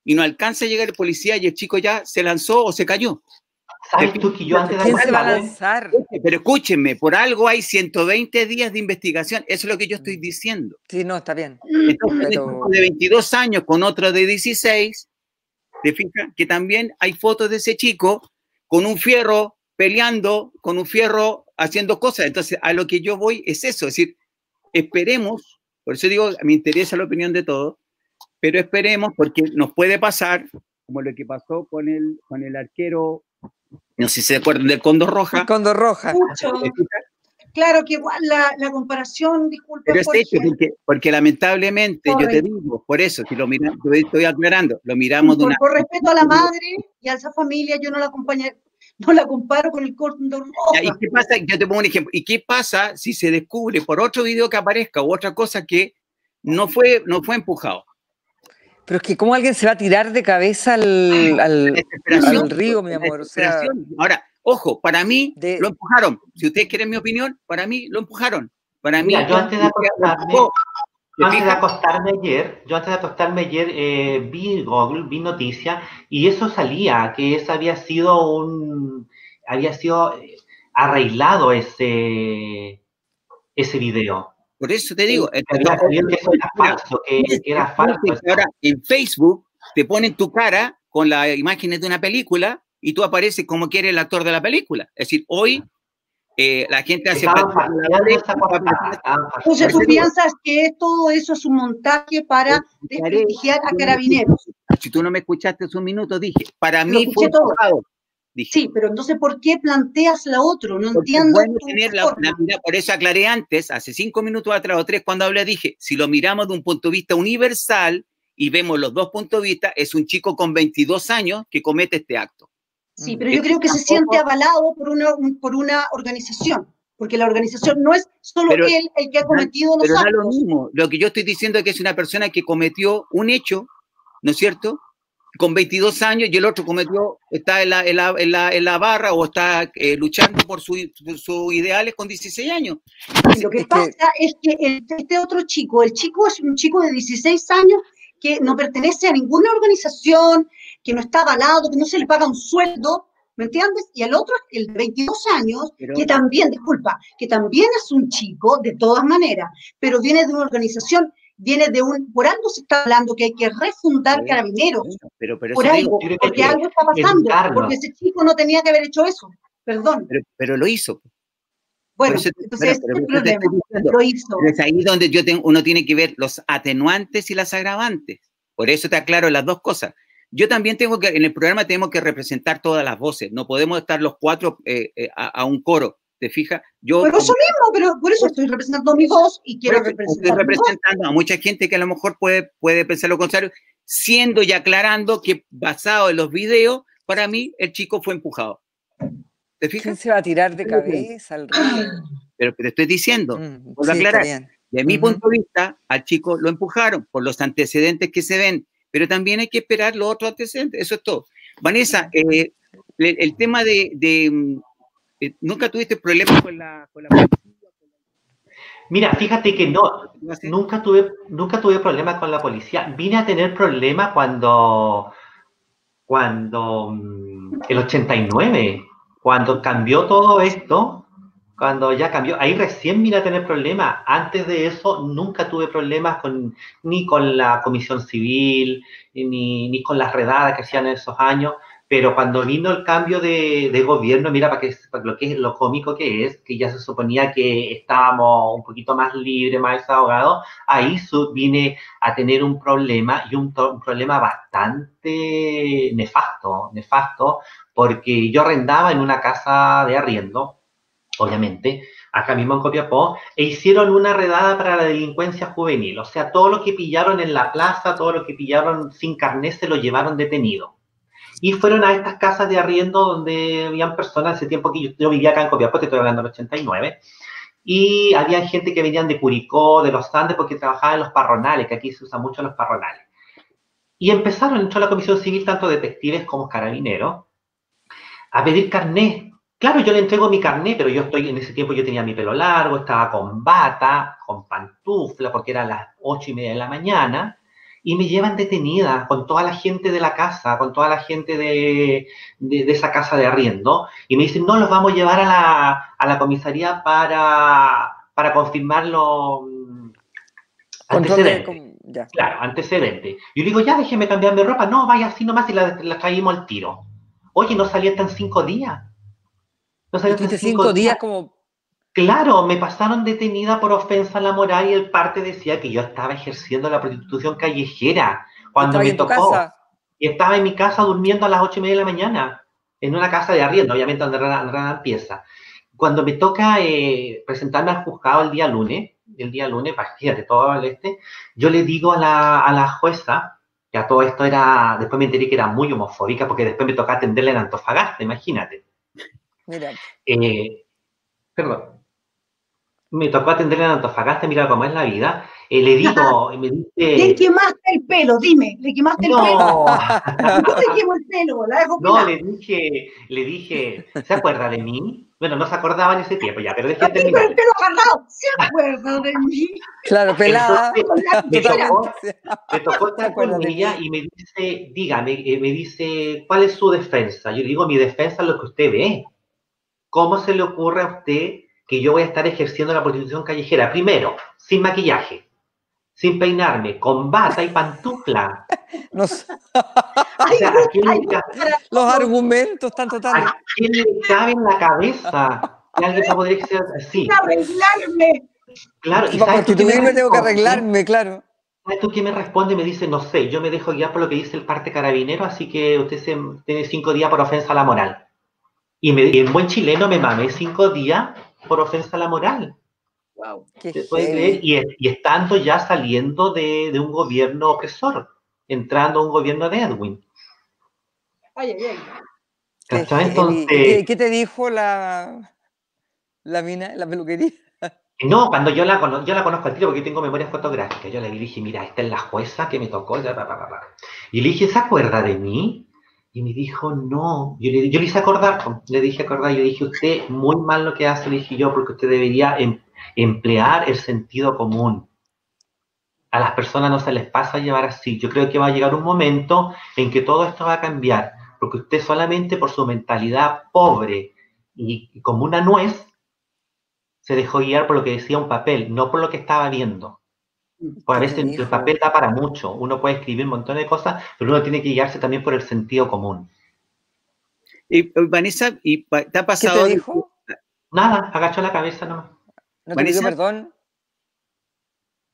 y no alcanza a llegar el policía y el chico ya se lanzó o se cayó. ¿Sabes tú que yo antes ¿Quién se va a lanzar? Pero escúchenme, por algo hay 120 días de investigación, eso es lo que yo estoy diciendo. Sí, no, está bien. Entonces, de 22 años con otro de 16, ¿te fijas? Que también hay fotos de ese chico con un fierro peleando, con un fierro haciendo cosas. Entonces, a lo que yo voy es eso, es decir, esperemos, por eso digo, me interesa la opinión de todos, pero esperemos porque nos puede pasar, como lo que pasó con el, con el arquero no sé si se acuerdan del Condor Roja. El Condor Roja. Claro que igual la, comparación, disculpe. Pero es hecho porque, lamentablemente, yo te digo, por eso, si lo miramos, estoy aclarando, lo miramos de una. Por respeto a la madre y a esa familia, yo no la acompañé, no la comparo con el Condor Roja. ¿Y qué pasa? Yo te pongo un ejemplo. ¿Y qué pasa si se descubre por otro video que aparezca u otra cosa que no fue, no fue empujado? Pero es que cómo alguien se va a tirar de cabeza al, al, río, mi amor. O sea, Ahora, ojo, para mí lo empujaron. Si ustedes quieren mi opinión, para mí lo empujaron. Para mí, yo antes de acostarme, antes de acostarme ayer, yo antes de acostarme ayer eh, vi Google, vi noticia y eso salía, que eso había sido un, había sido eh, arreglado ese, ese video. Por eso te digo, Ahora, en Facebook te ponen tu cara con las imágenes de una película y tú apareces como quiere el actor de la película. Es decir, hoy eh, la gente hace... Entonces tú piensas que todo eso es un montaje para desprestigiar a carabineros. Si tú no me escuchaste hace un minuto, dije, para mí fue Sí, pero entonces, ¿por qué planteas la otra? No entiendo. tener la, por eso aclaré antes, hace cinco minutos atrás o tres, cuando hablé, dije, si lo miramos de un punto de vista universal y vemos los dos puntos de vista, es un chico con 22 años que comete este acto. Sí, pero yo creo que se siente avalado por una, por una organización, porque la organización no es solo él el que ha cometido los actos. lo mismo. Lo que yo estoy diciendo es que es una persona que cometió un hecho, ¿no es cierto? Con 22 años y el otro cometió, está en la, en la, en la, barra o está eh, luchando por sus su ideales con 16 años. lo que pasa es que este otro chico, el chico es un chico de 16 años que no pertenece a ninguna organización, que no está avalado, que no se le paga un sueldo, ¿me entiendes? Y el otro, el de 22 años, que también, disculpa, que también es un chico, de todas maneras, pero viene de una organización viene de un, por algo se está hablando que hay que refundar carabineros, pero, pero por algo, porque algo está pasando, porque ese chico no tenía que haber hecho eso, perdón. Pero, lo hizo. Bueno, entonces lo hizo. Es ahí donde yo tengo, uno tiene que ver los atenuantes y las agravantes. Por eso te aclaro las dos cosas. Yo también tengo que, en el programa tenemos que representar todas las voces, no podemos estar los cuatro eh, eh, a, un coro. ¿Te fijas? Yo, pero eso mismo, pero por eso estoy representando mi voz y quiero representar. Estoy representando a mucha gente que a lo mejor puede, puede pensar lo contrario, siendo y aclarando que basado en los videos, para mí el chico fue empujado. ¿Te fijas? ¿Quién se va a tirar de cabeza al río? Pero te estoy diciendo, mm, aclarar. De mi punto de vista, al chico lo empujaron por los antecedentes que se ven, pero también hay que esperar los otros antecedentes. Eso es todo. Vanessa, eh, el, tema de, eh, ¿Nunca tuviste problemas con la, con Mira, fíjate que no, nunca tuve, nunca tuve problemas con la policía. Vine a tener problemas cuando, cuando, mm, el 89, cuando cambió todo esto, cuando ya cambió, ahí recién vine a tener problemas. Antes de eso nunca tuve problemas con, ni con la comisión civil, ni, ni con las redadas que hacían en esos años. Pero cuando vino el cambio de, gobierno, mira, para, que, lo que es lo cómico que es, que ya se suponía que estábamos un poquito más libres, más desahogados, ahí vine a tener un problema y un, problema bastante nefasto, nefasto, porque yo arrendaba en una casa de arriendo, obviamente, acá mismo en Copiapó, e hicieron una redada para la delincuencia juvenil. O sea, todo lo que pillaron en la plaza, todo lo que pillaron sin carnet, se lo llevaron detenido y fueron a estas casas de arriendo donde habían personas, hace tiempo que yo, vivía acá en Copiapó, estoy hablando del 89, y había gente que venían de Curicó, de los Andes, porque trabajaban en los parronales, que aquí se usa mucho los parronales. Y empezaron, entró la Comisión Civil, tanto detectives como carabineros, a pedir carnet. Claro, yo le entrego mi carnet, pero yo estoy, en ese tiempo yo tenía mi pelo largo, estaba con bata, con pantufla, porque eran las ocho y media de la mañana, y me llevan detenida con toda la gente de la casa, con toda la gente de, esa casa de arriendo, y me dicen, no, los vamos a llevar a la, comisaría para, para confirmarlo mm, antecedente. Claro, antecedente. Yo digo, ya déjeme cambiar mi ropa. No, vaya así nomás y la, la traímos al tiro. Oye, no salía hasta cinco días. No salía hasta cinco, días como Claro, me pasaron detenida por ofensa a la moral y el parte decía que yo estaba ejerciendo la prostitución callejera cuando me tocó. Y estaba en mi casa durmiendo a las ocho y media de la mañana, en una casa de arriendo, obviamente donde Rana empieza. Cuando me toca eh, presentarme al juzgado el día lunes, el día lunes, de todo el este, yo le digo a la, a la jueza, que a todo esto era, después me enteré que era muy homofóbica, porque después me toca atenderle en Antofagasta, imagínate. Mira. Eh, perdón me tocó atenderle en Antofagasta, mira cómo es la vida. Eh, le digo, me dice. Le quemaste el pelo, dime, le quemaste el pelo. no te quemo el pelo, la dejo No, le dije, le dije, ¿se acuerda de mí? Bueno, no se acordaba en ese tiempo ya, pero déjame terminar. el pelo agarrado, ¿se acuerda de mí? Claro, pelada. me, tocó, me tocó estar con ella y me dice, dígame, eh, me dice, ¿cuál es su defensa? Yo digo, mi defensa es lo que usted ve. ¿Cómo se le ocurre a usted que yo voy a estar ejerciendo la prostitución callejera. Primero, sin maquillaje, sin peinarme, con bata y pantufla. o sea, los argumentos están totales. ¿A quién le cabe en la cabeza que alguien va a poder ser así? arreglarme. Claro, y para me tengo que arreglarme, claro. ¿Sabes tú quién me responde? Me dice, no sé, yo me dejo guiar por lo que dice el parte carabinero, así que usted se, tiene cinco días por ofensa a la moral. Y, me, y en buen chileno me mame cinco días por ofensa a la moral. Wow, Y, estando ya saliendo de, un gobierno opresor, entrando a un gobierno de Edwin. Ay, ay, ay. ¿Qué, te dijo la, la mina, la peluquería? No, cuando yo la, yo la conozco al tiro porque tengo memoria fotográfica, yo le dije, mira, esta es la jueza que me tocó, y le dije, ¿se acuerda de mí? Y me dijo, no. Yo le, yo le hice acordar, le dije acordar, yo dije, usted muy mal lo que hace, le dije yo, porque usted debería em, emplear el sentido común. A las personas no se les pasa a llevar así. Yo creo que va a llegar un momento en que todo esto va a cambiar, porque usted solamente por su mentalidad pobre y, como una nuez, se dejó guiar por lo que decía un papel, no por lo que estaba viendo. A veces el papel da para mucho, uno puede escribir un montón de cosas, pero uno tiene que guiarse también por el sentido común. Y Vanessa, ¿y ¿te ha pasado? ¿Qué te dijo? Nada, agachó la cabeza nomás. ¿No te pidió perdón?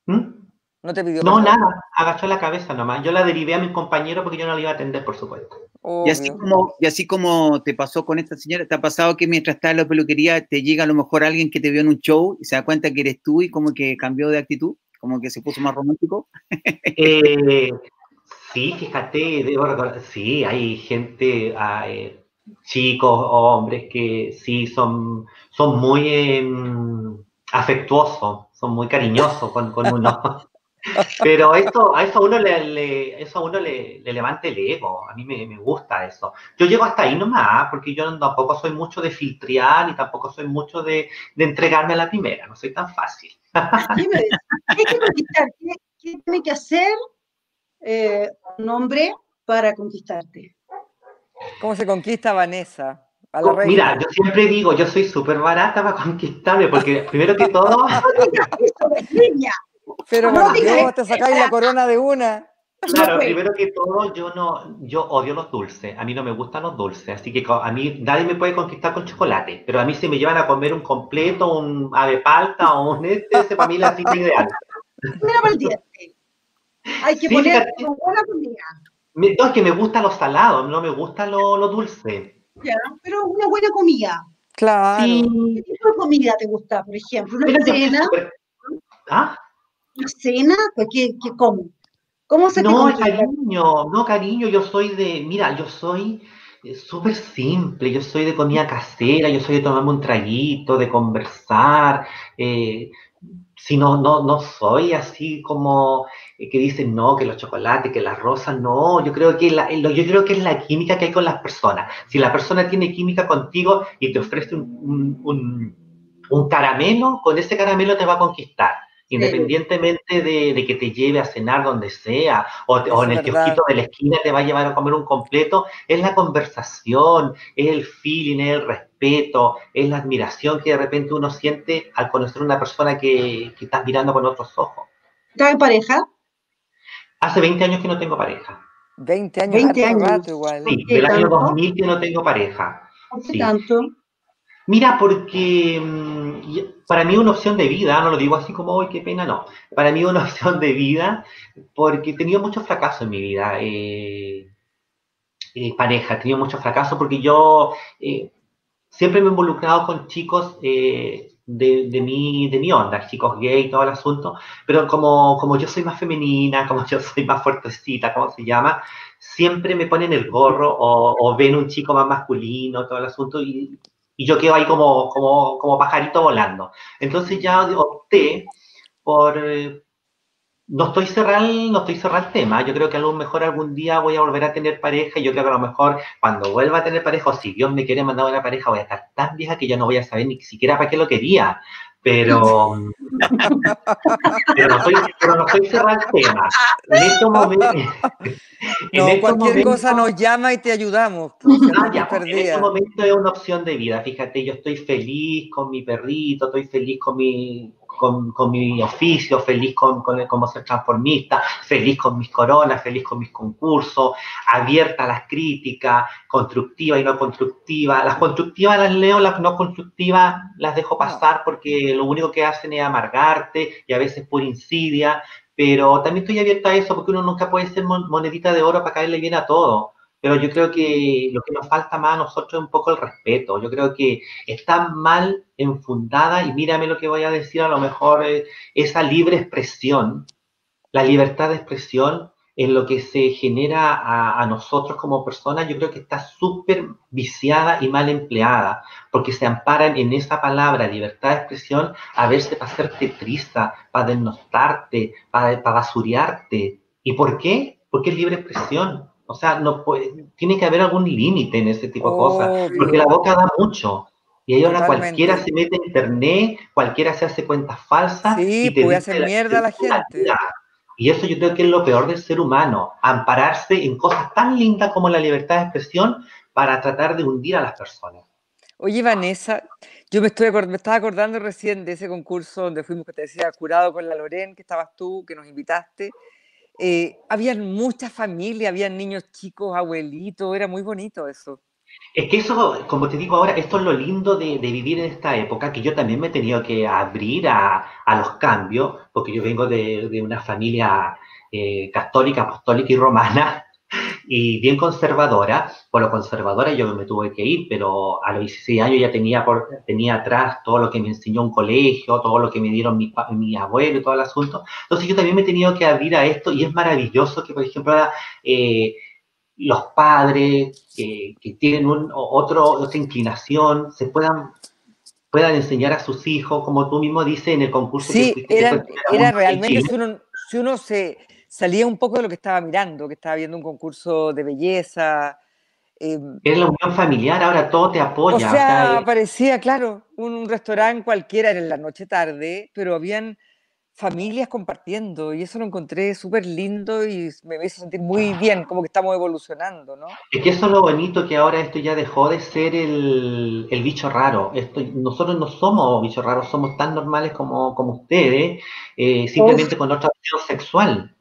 ¿Mm? ¿No te pidió No, nada, agachó la cabeza nomás. Yo la derivé a mi compañero porque yo no la iba a atender, por supuesto. Y así, como, y así como te pasó con esta señora, ¿te ha pasado que mientras estás en la peluquería te llega a lo mejor alguien que te vio en un show y se da cuenta que eres tú y como que cambió de actitud? Como que se puso más romántico? Eh, sí, fíjate, sí, hay gente, hay chicos o hombres que sí son, son muy em, afectuosos, son muy cariñosos con, con uno. Pero eso, a eso a uno le, eso a uno le, levanta el ego. A mí me, me, gusta eso. Yo llego hasta ahí nomás, porque yo tampoco soy mucho de filtrar ni tampoco soy mucho de, de entregarme a la primera. No soy tan fácil. ¿Qué, ¿Qué, tiene que hacer eh, un hombre para conquistarte? ¿Cómo se conquista Vanessa? Mira, yo siempre digo, yo soy súper barata para conquistarme, porque primero que todo... Pero no, te sacáis la corona de una. Claro, primero que todo, yo no, yo odio los dulces. A mí no me gustan los dulces, así que a mí nadie me puede conquistar con chocolate. Pero a mí si me llevan a comer un completo, un ave palta o un este, ese para mí la cita ideal. Mira para el diente. Hay que poner una buena comida. No, es que me gustan los salados, no me gusta lo, lo dulce. Ya, pero una buena comida. Claro. ¿Qué tipo de comida te gusta, por ejemplo? ¿Una cena? ¿Ah? ¿Una cena? Pues, ¿qué, qué como? ¿Cómo se No, cariño, no, cariño, yo soy de, mira, yo soy eh, súper simple, yo soy de comida casera, yo soy de tomarme un traguito, de conversar, eh, si no, no, no soy así como eh, que dicen no, que los chocolates, que las rosas, no, yo creo que yo creo que es la química que hay con las personas. Si la persona tiene química contigo y te ofrece un, un caramelo, con ese caramelo te va a conquistar. Independientemente de, que te lleve a cenar donde sea, o, en el kiosquito de la esquina te va a llevar a comer un completo, es la conversación, es el feeling, es el respeto, es la admiración que de repente uno siente al conocer a una persona que, que estás mirando con otros ojos. ¿Estás en pareja? Hace 20 años que no tengo pareja. 20 años, 20 años. igual. Sí, del año 2000 que no tengo pareja. ¿Por qué tanto? Mira, porque mm, para mí una opción de vida, no lo digo así como, hoy qué pena, no. Para mí una opción de vida, porque he tenido mucho fracaso en mi vida. Eh, eh, pareja, he tenido mucho fracaso porque yo eh, siempre me he involucrado con chicos de, de, mi, de mi onda, chicos gay, todo el asunto, pero como, como yo soy más femenina, como yo soy más fuertecita, ¿cómo se llama? Siempre me ponen el gorro o, o ven un chico más masculino, todo el asunto, y y yo quedo ahí como, como, como pajarito volando. Entonces ya opté por... No estoy cerrado, no estoy cerrado el tema. Yo creo que a lo mejor algún día voy a volver a tener pareja y yo creo que a lo mejor cuando vuelva a tener pareja, o si Dios me quiere mandar una pareja, voy a estar tan vieja que ya no voy a saber ni siquiera para qué lo quería. Pero, pero, no estoy, pero no el tema. En estos momentos. No, cualquier cosa nos llama y te ayudamos. Ah, ya, en este momento es una opción de vida. Fíjate, yo estoy feliz con mi perrito, estoy feliz con mi, con, mi oficio, feliz con, con, como ser transformista, feliz con mis coronas, feliz con mis concursos, abierta a las críticas, constructiva y no constructiva. Las constructivas las leo, las no constructivas las dejo pasar porque lo único que hacen es amargarte y a veces por insidia, pero también estoy abierta a eso porque uno nunca puede ser monedita de oro para caerle bien a todo pero yo creo que lo que nos falta más a nosotros es un poco el respeto. Yo creo que está mal enfundada, y mírame lo que voy a decir, a lo mejor eh, esa libre expresión, la libertad de expresión en lo que se genera a, nosotros como personas, yo creo que está súper viciada y mal empleada, porque se amparan en esa palabra, libertad de expresión, a veces para hacerte triste, para denostarte, para, para basuriarte. ¿Y por qué? Porque es libre expresión o sea, no puede, tiene que haber algún límite en ese tipo de cosas, porque la boca da mucho. Y ahí ahora cualquiera se mete en internet, cualquiera se hace cuentas falsas. Sí, y te puede hacer mierda a la gente. Y eso yo creo que es lo peor del ser humano, ampararse en cosas tan lindas como la libertad de expresión para tratar de hundir a las personas. Oye, Vanessa, yo me, estoy me estaba acordando recién de ese concurso donde fuimos, que te decía, curado con la Loren, que estabas tú, que nos invitaste, eh, habían muchas familias, habían niños chicos, abuelitos, era muy bonito eso. Es que eso, como te digo ahora, esto es lo lindo de, vivir en esta época, que yo también me he tenido que abrir a, los cambios, porque yo vengo de, una familia eh, católica, apostólica y romana, y bien conservadora. Por lo conservadora yo me tuve que ir, pero a los 16 años ya tenía, por, tenía atrás todo lo que me enseñó un colegio, todo lo que me dieron mi, mi abuelo y todo el asunto. Entonces yo también me he tenido que abrir a esto y es maravilloso que, por ejemplo, eh, los padres que tienen un, otro, otra inclinación se puedan puedan enseñar a sus hijos, como tú mismo dices en el concurso. Sí, era, era realmente, si uno, si uno se, salía un poco de lo que estaba mirando, que estaba viendo un concurso de belleza. Eh, es la unión familiar, ahora todo te apoya. O sea, parecía, claro, un, restaurante cualquiera, era en la noche tarde, pero habían familias compartiendo y eso lo encontré súper lindo y me hizo sentir muy bien, como que estamos evolucionando, ¿no? Es que eso es lo bonito, que ahora esto ya dejó de ser el, el bicho raro. Esto, nosotros no somos bichos raros, somos tan normales como, como ustedes, eh, simplemente con otra opción sexual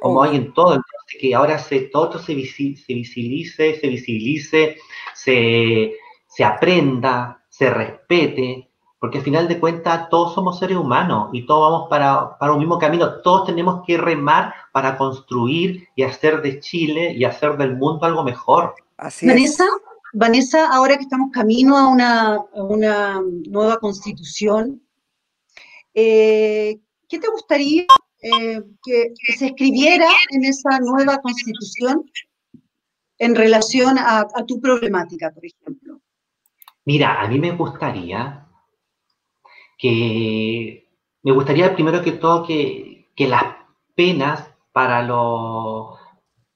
como hay en todo, entonces que ahora se, todo se, se visibilice, se visibilice, se, se aprenda, se respete, porque al final de cuentas todos somos seres humanos y todos vamos para, para, un mismo camino, todos tenemos que remar para construir y hacer de Chile y hacer del mundo algo mejor. Así Vanessa, Vanessa, ahora que estamos camino a una, a una nueva constitución, eh, ¿qué te gustaría eh, que, se escribiera en esa nueva constitución en relación a, tu problemática, por ejemplo? Mira, a mí me gustaría que, me gustaría primero que todo que, las penas para,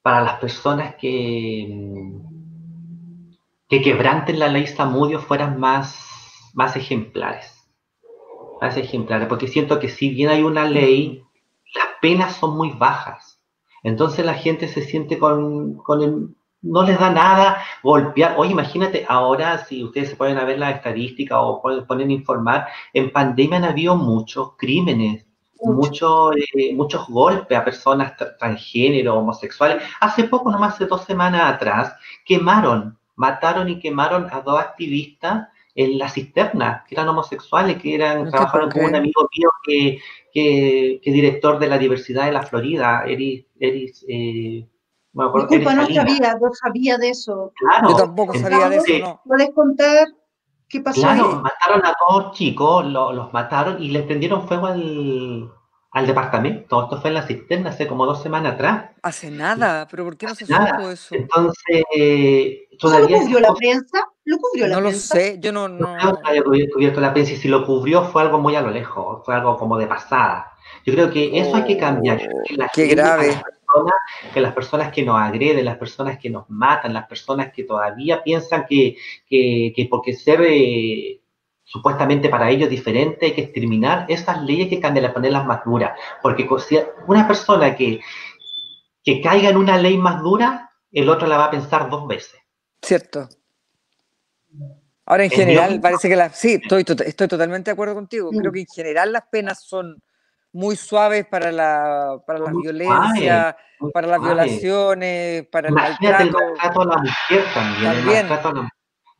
para las personas que, que quebranten la ley Samudio fueran más, más ejemplares frases ejemplares, porque siento que si bien hay una ley, las penas son muy bajas. Entonces la gente se siente con, con el, no les da nada golpear. Oye, imagínate, ahora si ustedes se pueden ver las estadísticas o ponen a informar, en pandemia han habido muchos crímenes, muchos, eh, muchos golpes a personas transgénero, homosexuales. Hace poco, nomás hace dos semanas atrás, quemaron, mataron y quemaron a dos activistas en la cisterna, que eran homosexuales, que eran, trabajaron con un amigo mío que, que, que, director de la diversidad de la Florida, Eris, Eris eh, Disculpa, no sabía, no sabía de eso. Claro, Yo tampoco sabía de eso. No. ¿Puedes contar qué pasó? Claro, mataron a dos chicos, los mataron y les prendieron fuego al, al departamento. Esto fue en la cisterna hace como dos semanas atrás. Hace nada, pero ¿por qué no se supo eso? Entonces, todavía. ¿Lo cubrió la prensa? ¿Lo cubrió la no prensa? No lo sé, yo no. No, no había cubierto la prensa y si lo cubrió fue algo muy a lo lejos, fue algo como de pasada. Yo creo que eso hay que cambiar. Oh, qué grave que las personas que nos agreden, las personas que nos matan, las personas que todavía piensan que, que, que porque ser eh, supuestamente para ellos diferente hay que exterminar, esas leyes que cambian, ponerlas más duras. Porque una persona que, que caiga en una ley más dura, el otro la va a pensar dos veces. Cierto. Ahora, en general, parece que las... Sí, estoy, estoy totalmente de acuerdo contigo. Creo mm. que en general las penas son muy suaves para la, para la violencia, para las violaciones, para el maltrato. el maltrato a la mujer también. también. El maltrato a, la,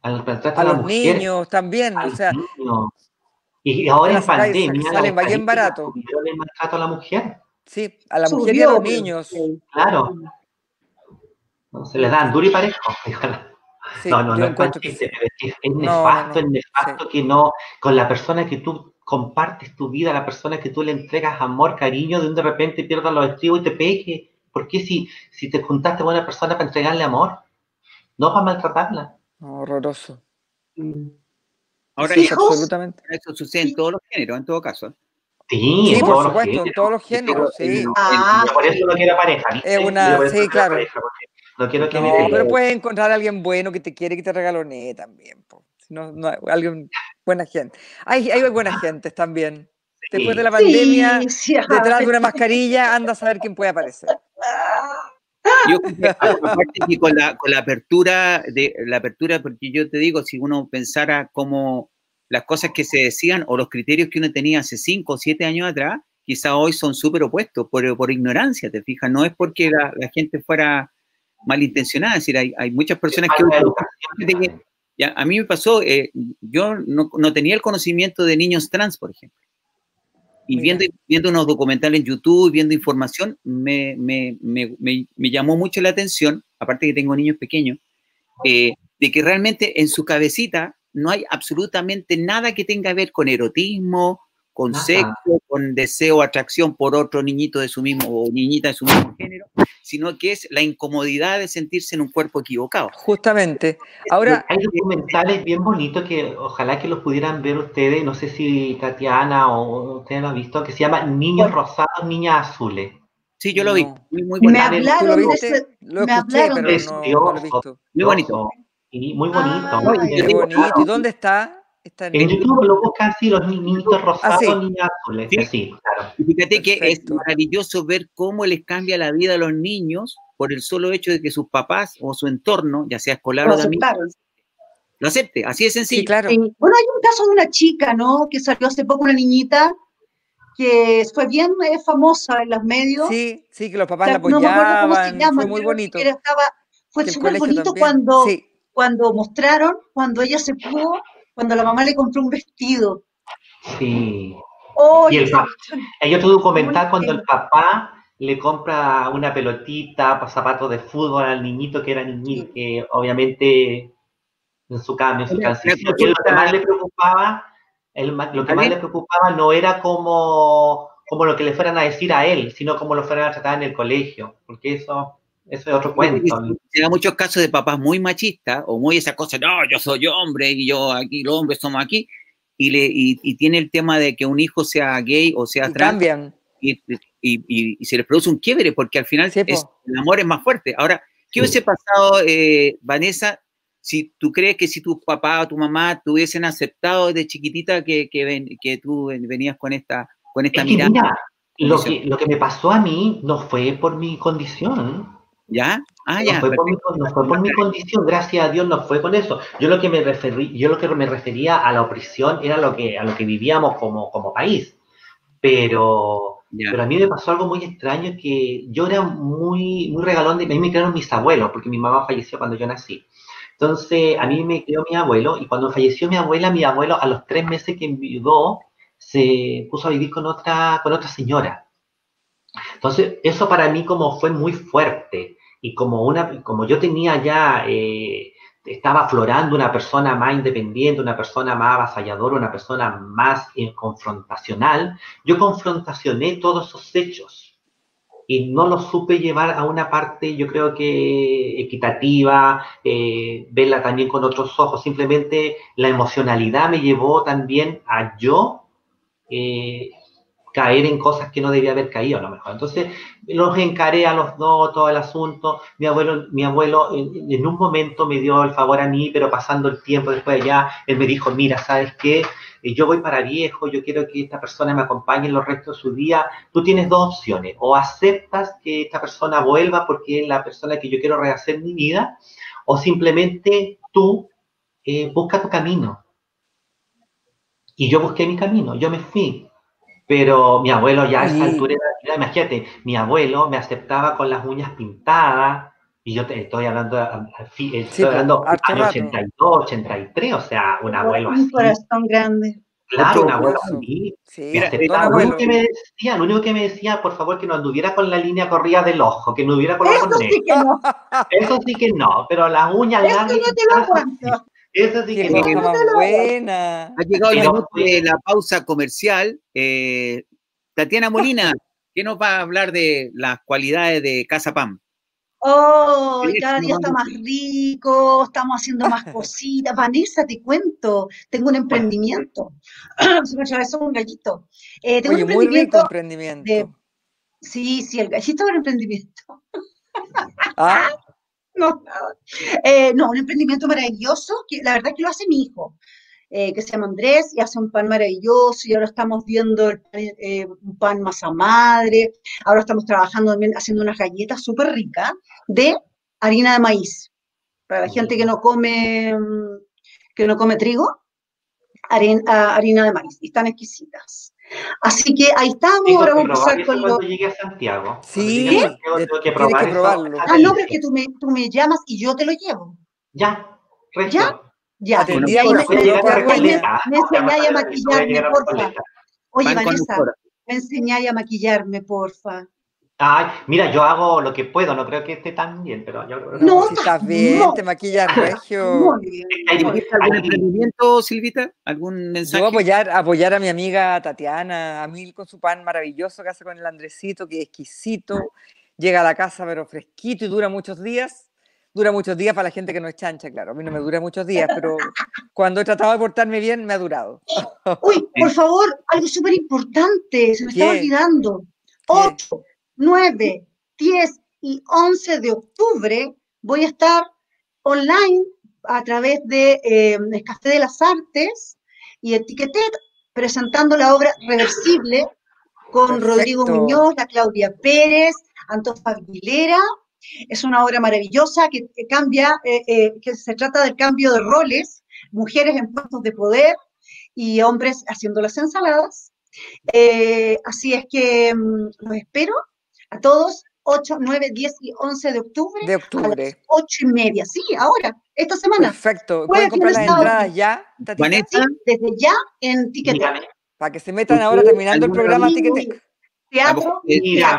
al maltrato a, a los mujer, niños también. O sea, Y ahora en pandemia. Salen bien barato. El maltrato a la mujer. Sí, a la mujer y a los niños. Claro. No, se les dan duro y parejo. Sí, no, no, no es, que es, es nefasto, es nefasto que no, con la persona que tú compartes tu vida, la persona que tú le entregas amor, cariño, de un de repente pierdas los estribos y te pegue. ¿Por qué si, si te juntaste con una persona para entregarle amor? No para maltratarla. horroroso. Ahora, sí, absolutamente. Eso sucede en todos los géneros, en todo caso. Sí, sí por supuesto, en todos los géneros, sí. Ah, por eso no quiero pareja. Es una, sí, claro. No quiero que no, me pero puedes encontrar a alguien bueno que te quiere que te regalone también. Po. No, no, alguien, buena gente. Hay, hay buenas gentes también. Después de la pandemia, detrás de una mascarilla, anda a saber quién puede aparecer. Yo aparte que con la, con la apertura de la apertura, porque yo te digo, si uno pensara como las cosas que se decían o los criterios que uno tenía hace cinco o siete años atrás, quizá hoy son súper opuestos por, por, ignorancia, te fijas, no es porque la, la gente fuera malintencionada, es decir, hay, hay muchas personas que, ya, a mí me pasó, eh, yo no, no, tenía el conocimiento de niños trans, por ejemplo. Y viendo, viendo unos documentales en YouTube, viendo información, me, me, me, me, llamó mucho la atención, aparte que tengo niños pequeños, eh, de que realmente en su cabecita no hay absolutamente nada que tenga que ver con erotismo, con sexo, con deseo, atracción por otro niñito de su mismo o niñita de su mismo género, sino que es la incomodidad de sentirse en un cuerpo equivocado. Justamente. Ahora hay documentales bien bonitos que ojalá que los pudieran ver ustedes, no sé si Tatiana o ustedes lo han visto, que se llama Niños Rosados, Niñas Azules. Sí, yo lo vi. Muy, muy bonito. Me hablaron de ese, lo me hablaron de no, no lo he visto. Muy bonito. Y muy bonito. Ah, muy bonito. ¿Y dónde está? En, YouTube lo buscan así, los niñitos rosados, ah, niñas azules. Sí, claro. Y fíjate que es maravilloso ver cómo les cambia la vida a los niños por el solo hecho de que sus papás o su entorno, ya sea escolar o de amigos, lo acepte. Así de sencillo. Sí, claro. Bueno, hay un caso de una chica, ¿no? Que salió hace poco una niñita que fue bien eh, famosa en los medios. Sí, sí, que los papás la apoyaban. No se llama, fue muy bonito. Estaba, fue súper bonito cuando, cuando mostraron, cuando ella se pudo cuando la mamá le compró un vestido. Sí. Oh, y el papá, hay otro documental cuando el papá le compra una pelotita, zapatos de fútbol al niñito que era niñito, que obviamente en su cambio, en su transición, que lo que más le preocupaba, lo que más le preocupaba no era como, como lo que le fueran a decir a él, sino como lo fueran a tratar en el colegio, porque eso eso es otro cuento. Se da muchos casos de papás muy machistas o muy esa cosa, no, yo soy hombre y yo aquí, los hombres somos aquí. Y, le, y, tiene el tema de que un hijo sea gay o sea trans. Cambian. Y, y, se les produce un quiebre porque al final el amor es más fuerte. Ahora, ¿qué hubiese pasado, eh, Vanessa, si tú crees que si tu papá o tu mamá te hubiesen aceptado desde chiquitita que, que, que tú venías con esta, con esta mirada. lo, que, lo que me pasó a mí no fue por mi condición. ¿Ya? Ah, ya. No fue, por mi, no fue por mi, condición, gracias a Dios no fue con eso. Yo lo que me referí, yo lo que me refería a la opresión era lo que, a lo que vivíamos como, como país. Pero, pero a mí me pasó algo muy extraño que yo era muy, muy regalón de a mí me crearon mis abuelos, porque mi mamá falleció cuando yo nací. Entonces, a mí me crió mi abuelo, y cuando falleció mi abuela, mi abuelo a los tres meses que enviudó, se puso a vivir con otra, con otra señora. Entonces, eso para mí como fue muy fuerte, y como, una, como yo tenía ya, eh, estaba aflorando una persona más independiente, una persona más avasalladora, una persona más eh, confrontacional, yo confrontacioné todos esos hechos y no lo supe llevar a una parte, yo creo que equitativa, eh, verla también con otros ojos. Simplemente la emocionalidad me llevó también a yo eh, caer en cosas que no debía haber caído a lo mejor. Entonces los encaré a los dos, todo el asunto. Mi abuelo, mi abuelo en, un momento me dio el favor a mí, pero pasando el tiempo después de allá, él me dijo, mira, ¿sabes qué? Eh, yo voy para viejo, yo quiero que esta persona me acompañe en los restos de su día. Tú tienes dos opciones, o aceptas que esta persona vuelva porque es la persona que yo quiero rehacer mi vida, o simplemente tú eh, busca tu camino. Y yo busqué mi camino, yo me fui, pero mi abuelo ya a esa altura de la vida, imagínate, mi abuelo me aceptaba con las uñas pintadas, y yo te estoy hablando, estoy hablando año 82, 83, o sea, un abuelo así. Un corazón grande. Claro, un abuelo así. Sí, lo, único que me decía, lo único que me decía, por favor, que no anduviera con la línea corrida del ojo, que no hubiera con Eso sí que no. Eso sí que no, pero las uñas largas. Eso te lo Eso sí que no. buena. Ha llegado el minuto de la pausa comercial. Eh, Tatiana Molina, ¿qué nos va a hablar de las cualidades de Casa Pam? Oh, cada día está más rico, estamos haciendo más cositas. Vanessa, te cuento, tengo un emprendimiento. Se me atravesó un gallito. Eh, tengo un emprendimiento. Muy emprendimiento. Sí, sí, el gallito es un emprendimiento. ¿Ah? no, eh, no, un emprendimiento maravilloso, que la verdad que lo hace mi hijo. Eh, que se llama Andrés y hace un pan maravilloso y ahora estamos viendo eh, un pan masa madre, ahora estamos trabajando también haciendo unas galletas súper ricas de harina de maíz. Para la gente que no come, mm, que no come trigo, harina, ah, harina de maíz, y están exquisitas. Así que ahí estamos, ahora vamos a empezar con lo... llegue a Santiago. Sí, tengo que, probarlo. Ah, no, pero es que tú me, tú me llamas y yo te lo llevo. Ya, ¿Ya? Ya, y me, enseñáis a maquillarme, porfa. Oye, Vanessa, me enseñáis a maquillarme, porfa. Ay, mira, yo hago lo que puedo, no creo que esté tan bien, pero yo creo que no. Estás bien, te maquillas regio. ¿Algún emprendimiento, Silvita? ¿Algún mensaje? Yo apoyar, apoyar a mi amiga Tatiana, a Mil con su pan maravilloso que hace con el Andresito, que es exquisito. Llega a la casa pero fresquito y dura muchos días dura muchos días para la gente que no es chancha, claro. A mí no me dura muchos días, pero cuando he tratado de portarme bien, me ha durado. Uy, por favor, algo súper importante, se me está olvidando. 8, 9, 10 y 11 de octubre voy a estar online a través de eh, el Café de las Artes y Etiquetet presentando la obra Reversible con Rodrigo Muñoz, la Claudia Pérez, Antofa Aguilera. Es una obra maravillosa que, cambia, eh, eh, que se trata del cambio de roles, mujeres en puestos de poder y hombres haciendo las ensaladas. Eh, así es que mm, los espero a todos 8, 9, 10 y 11 de octubre. De octubre. A las 8 y media, sí, ahora, esta semana. Perfecto. ¿Pueden comprar las entradas ya, Vanessa? desde ya en Ticketek. Para que se metan ahora terminando el programa Ticketek. Teatro. Mira,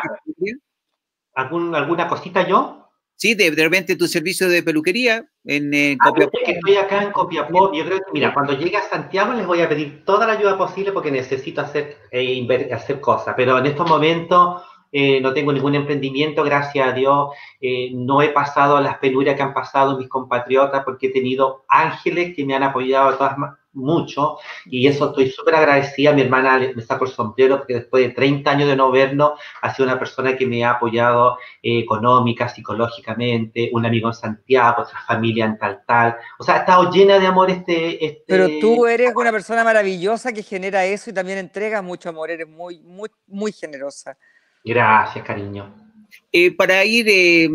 ¿Algún, ¿Alguna cosita yo? Sí, de, repente tu servicio de peluquería en eh, ah, Copiapó. estoy acá en Copiapó. Yo creo que, mira, cuando llegue a Santiago les voy a pedir toda la ayuda posible porque necesito hacer, eh, hacer cosas. Pero en estos momentos eh, no tengo ningún emprendimiento, gracias a Dios. Eh, no he pasado las penurias que han pasado mis compatriotas porque he tenido ángeles que me han apoyado todas, mucho y eso estoy súper agradecida. Mi hermana me saco el sombrero porque después de 30 años de no vernos ha sido una persona que me ha apoyado eh, económica, psicológicamente, un amigo en Santiago, otra familia en tal, tal. O sea, ha estado llena de amor este, este... Pero tú eres una persona maravillosa que genera eso y también entrega mucho amor, eres muy, muy, muy generosa. Gracias, cariño. Eh, para ir eh,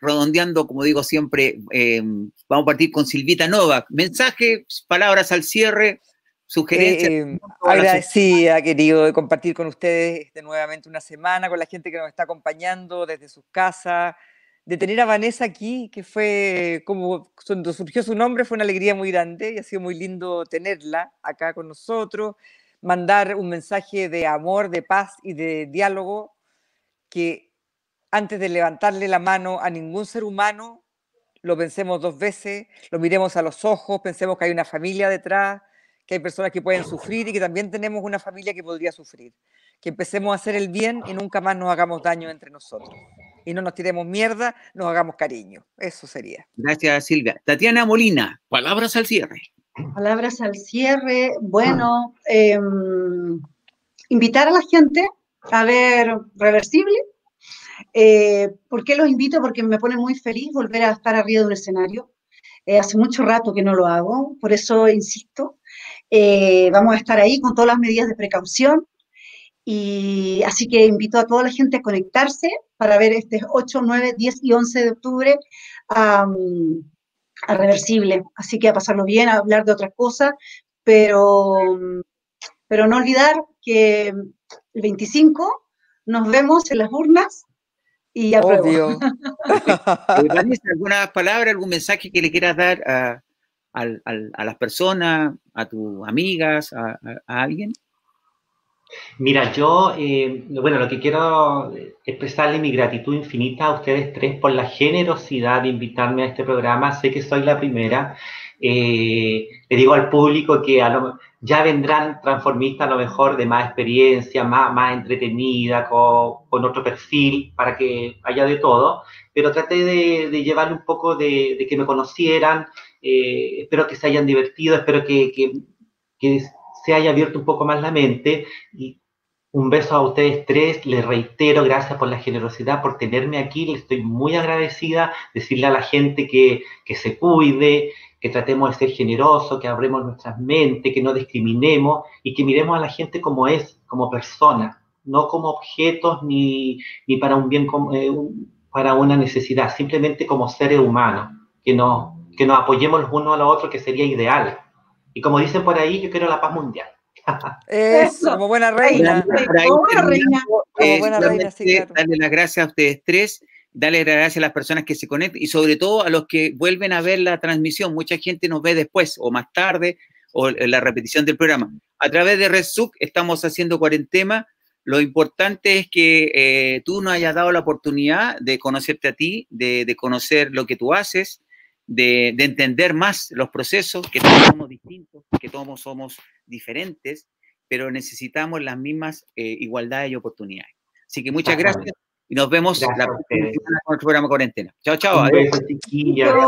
redondeando, como digo siempre, eh, vamos a partir con Silvita Novak. Mensaje, palabras al cierre, sugerencias. agradecida, querido, de compartir con ustedes de nuevamente una semana, con la gente que nos está acompañando desde sus casas, de tener a Vanessa aquí, que fue como cuando surgió su nombre, fue una alegría muy grande y ha sido muy lindo tenerla acá con nosotros, mandar un mensaje de amor, de paz y de diálogo que antes de levantarle la mano a ningún ser humano, lo pensemos dos veces, lo miremos a los ojos, pensemos que hay una familia detrás, que hay personas que pueden sufrir y que también tenemos una familia que podría sufrir. Que empecemos a hacer el bien y nunca más nos hagamos daño entre nosotros. Y no nos tiremos mierda, nos hagamos cariño. Eso sería. Gracias, Silvia. Tatiana Molina, palabras al cierre. Palabras al cierre. Bueno, em, invitar a la gente a ver Reversible, eh, ¿Por qué los invito? Porque me pone muy feliz volver a estar arriba de un escenario. Eh, hace mucho rato que no lo hago, por eso insisto. Eh, vamos a estar ahí con todas las medidas de precaución. Y así que invito a toda la gente a conectarse para ver este 8, 9, 10 y 11 de octubre a, Reversible. Así que a pasarlo bien, a hablar de otras cosas, pero, pero no olvidar que el 25 nos vemos en las urnas y apruebo. Obvio. ¿Alguna palabra, algún mensaje que le quieras dar a, las personas, a tus amigas, a, alguien? Mira, yo, eh, bueno, lo que quiero expresarle mi gratitud infinita a ustedes tres por la generosidad de invitarme a este programa. Sé que soy la primera. Eh, le digo al público que a lo, ya vendrán transformistas a lo mejor de más experiencia, más, más entretenida, con, otro perfil, para que haya de todo, pero traté de, de llevarle un poco de, que me conocieran, eh, espero que se hayan divertido, espero que, se haya abierto un poco más la mente. Y un beso a ustedes tres, les reitero, gracias por la generosidad, por tenerme aquí, les estoy muy agradecida, decirle a la gente que se cuide, que tratemos de ser generosos, que abremos nuestras mentes, que no discriminemos y que miremos a la gente como es, como persona, no como objetos ni, ni para un bien, eh, para una necesidad, simplemente como seres humanos, que, no, que nos apoyemos los unos a los otros, que sería ideal. Y como dicen por ahí, yo quiero la paz mundial. Eso, como buena reina. Como buena reina. Como buena reina, sí, Darle las gracias a ustedes tres darle gracias a las personas que se conectan y sobre todo a los que vuelven a ver la transmisión. Mucha gente nos ve después o más tarde o la repetición del programa. A través de RedSuc estamos haciendo cuarentena. Lo importante es que eh, tú nos hayas dado la oportunidad de conocerte a ti, de, conocer lo que tú haces, de, entender más los procesos, que todos somos distintos, que todos somos diferentes, pero necesitamos las mismas eh, igualdades y oportunidades. Así que muchas gracias y nos vemos la próxima semana con el programa Cuarentena. Chao, chao. Adiós.